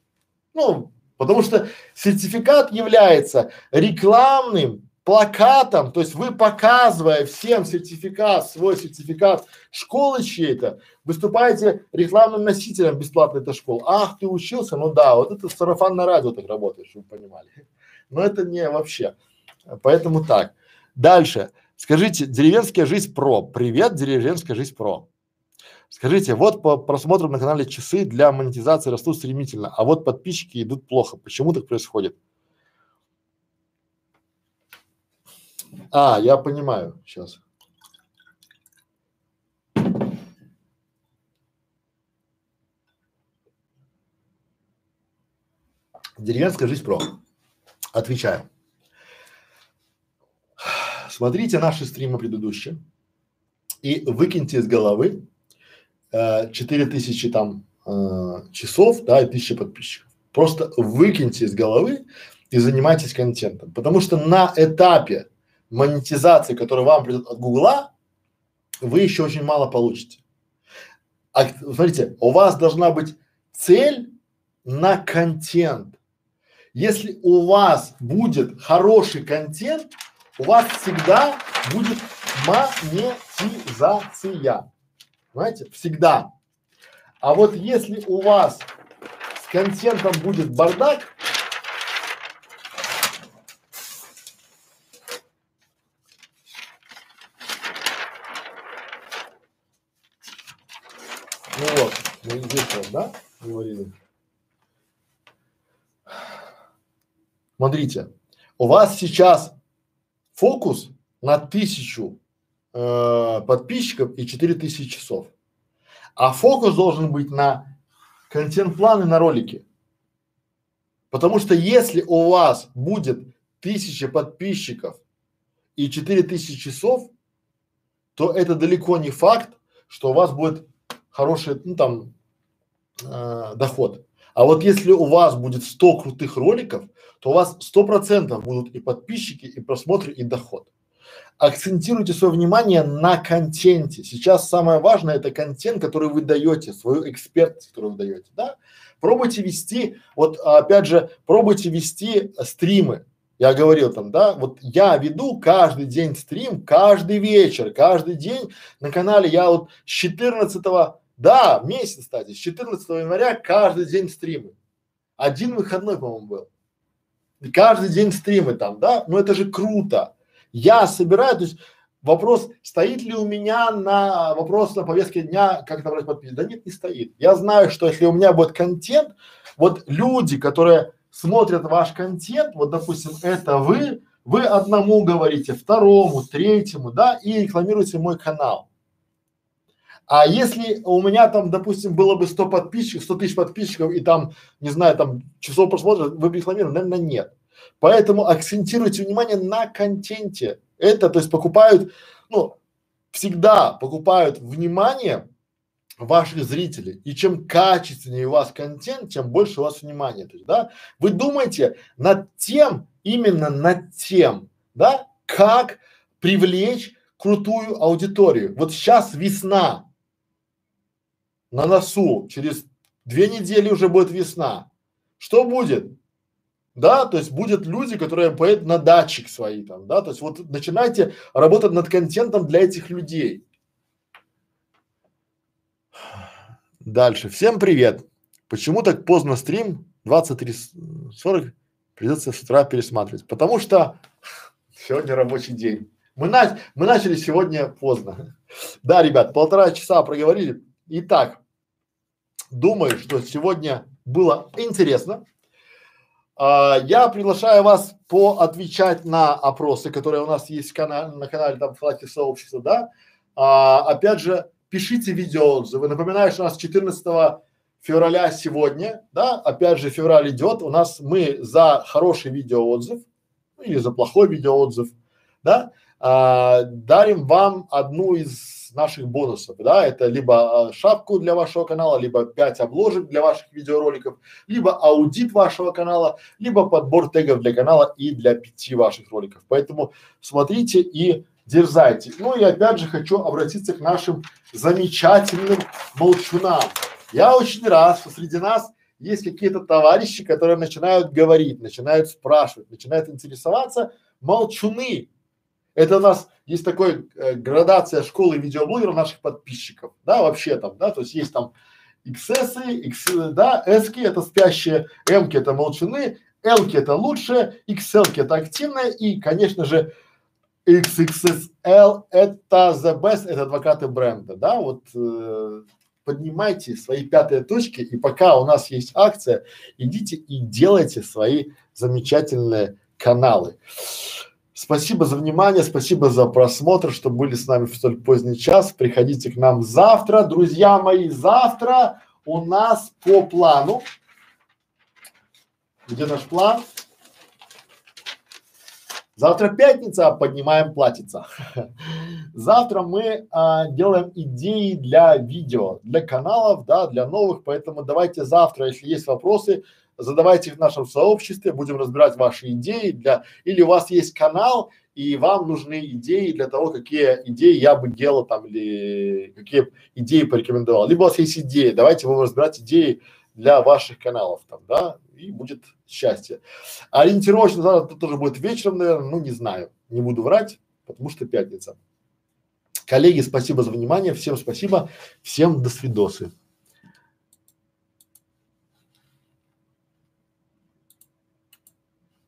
Ну, потому что сертификат является рекламным плакатом, то есть вы показывая всем сертификат, свой сертификат школы чьей-то, выступаете рекламным носителем бесплатной этой школы. Ах, ты учился? Ну да, вот это сарафан на радио так работает, чтобы вы понимали. Но это не вообще. Поэтому так. Дальше. Скажите, деревенская жизнь про. Привет, деревенская жизнь про. Скажите, вот по просмотрам на канале часы для монетизации растут стремительно, а вот подписчики идут плохо. Почему так происходит? А, я понимаю сейчас. Деревенская жизнь про. Отвечаю. Смотрите наши стримы предыдущие и выкиньте из головы э, 4000 там э, часов, да, и 1000 подписчиков. Просто выкиньте из головы и занимайтесь контентом. Потому что на этапе монетизации, которая вам придет от Гугла, вы еще очень мало получите. А смотрите, у вас должна быть цель на контент. Если у вас будет хороший контент, у вас всегда будет монетизация. Понимаете? Всегда. А вот если у вас с контентом будет бардак, Ну вот, мы здесь вот, да, говорили. Смотрите, у вас сейчас фокус на тысячу э, подписчиков и четыре тысячи часов. А фокус должен быть на контент-планы на ролики. Потому что если у вас будет тысяча подписчиков и четыре тысячи часов, то это далеко не факт, что у вас будет хороший, ну там, э, доход. А вот если у вас будет 100 крутых роликов, то у вас сто процентов будут и подписчики, и просмотры, и доход. акцентируйте свое внимание на контенте. Сейчас самое важное это контент, который вы даете, свою экспертность, которую вы даете, да. Пробуйте вести, вот опять же, пробуйте вести стримы. Я говорил там, да, вот я веду каждый день стрим, каждый вечер, каждый день на канале. Я вот с 14 да, месяц, кстати, с 14 января каждый день стримы. Один выходной, по-моему, был. И каждый день стримы там, да, ну это же круто. Я собираю, то есть вопрос, стоит ли у меня на вопрос на повестке дня, как набрать подписчиков? Да нет, не стоит. Я знаю, что если у меня будет контент, вот люди, которые смотрят ваш контент, вот допустим, это вы, вы одному говорите, второму, третьему, да, и рекламируете мой канал. А если у меня там, допустим, было бы 100 подписчиков, 100 тысяч подписчиков и там, не знаю, там часов просмотра, вы бы? Наверное, нет. Поэтому акцентируйте внимание на контенте. Это, то есть покупают, ну, всегда покупают внимание ваших зрителей. И чем качественнее у вас контент, тем больше у вас внимания. То есть, да, вы думаете над тем, именно над тем, да, как привлечь крутую аудиторию. Вот сейчас весна, на носу, через две недели уже будет весна. Что будет? Да, то есть будет люди, которые поедут на датчик свои там, да, то есть вот начинайте работать над контентом для этих людей. Дальше. Всем привет. Почему так поздно стрим? 23.40 придется с утра пересматривать. Потому что сегодня рабочий день. Мы, на, мы начали сегодня поздно. Да, ребят, полтора часа проговорили. Итак, думаю, что сегодня было интересно. А, я приглашаю вас поотвечать на опросы, которые у нас есть канал, на канале там флаки сообщества, да. А, опять же, пишите видеоотзывы. Напоминаю, что у нас 14 февраля сегодня, да, опять же февраль идет, у нас мы за хороший видеоотзыв ну, или за плохой видеоотзыв, да, а, дарим вам одну из наших бонусов, да, это либо а, шапку для вашего канала, либо пять обложек для ваших видеороликов, либо аудит вашего канала, либо подбор тегов для канала и для пяти ваших роликов. Поэтому смотрите и дерзайте. Ну и опять же хочу обратиться к нашим замечательным молчунам. Я очень рад, что среди нас есть какие-то товарищи, которые начинают говорить, начинают спрашивать, начинают интересоваться. Молчуны, это у нас есть такой э, градация школы видеоблогеров наших подписчиков, да, вообще там, да, то есть есть там XS, X, да, S это спящие, M это молчаны, L это лучшее, XL это активное и, конечно же, XXSL это the best, это адвокаты бренда, да, вот э, поднимайте свои пятые точки и пока у нас есть акция, идите и делайте свои замечательные каналы. Спасибо за внимание, спасибо за просмотр, что были с нами в столь поздний час. Приходите к нам завтра, друзья мои. Завтра у нас по плану. Где наш план? Завтра пятница, поднимаем платьица. Завтра мы а, делаем идеи для видео, для каналов, да, для новых, поэтому давайте завтра, если есть вопросы, задавайте в нашем сообществе, будем разбирать ваши идеи для, или у вас есть канал, и вам нужны идеи для того, какие идеи я бы делал там, или какие идеи порекомендовал. Либо у вас есть идеи, давайте будем разбирать идеи для ваших каналов там, да, и будет счастье. Ориентировочно завтра тоже будет вечером, наверное, ну не знаю, не буду врать, потому что пятница. Коллеги, спасибо за внимание, всем спасибо, всем до свидосы.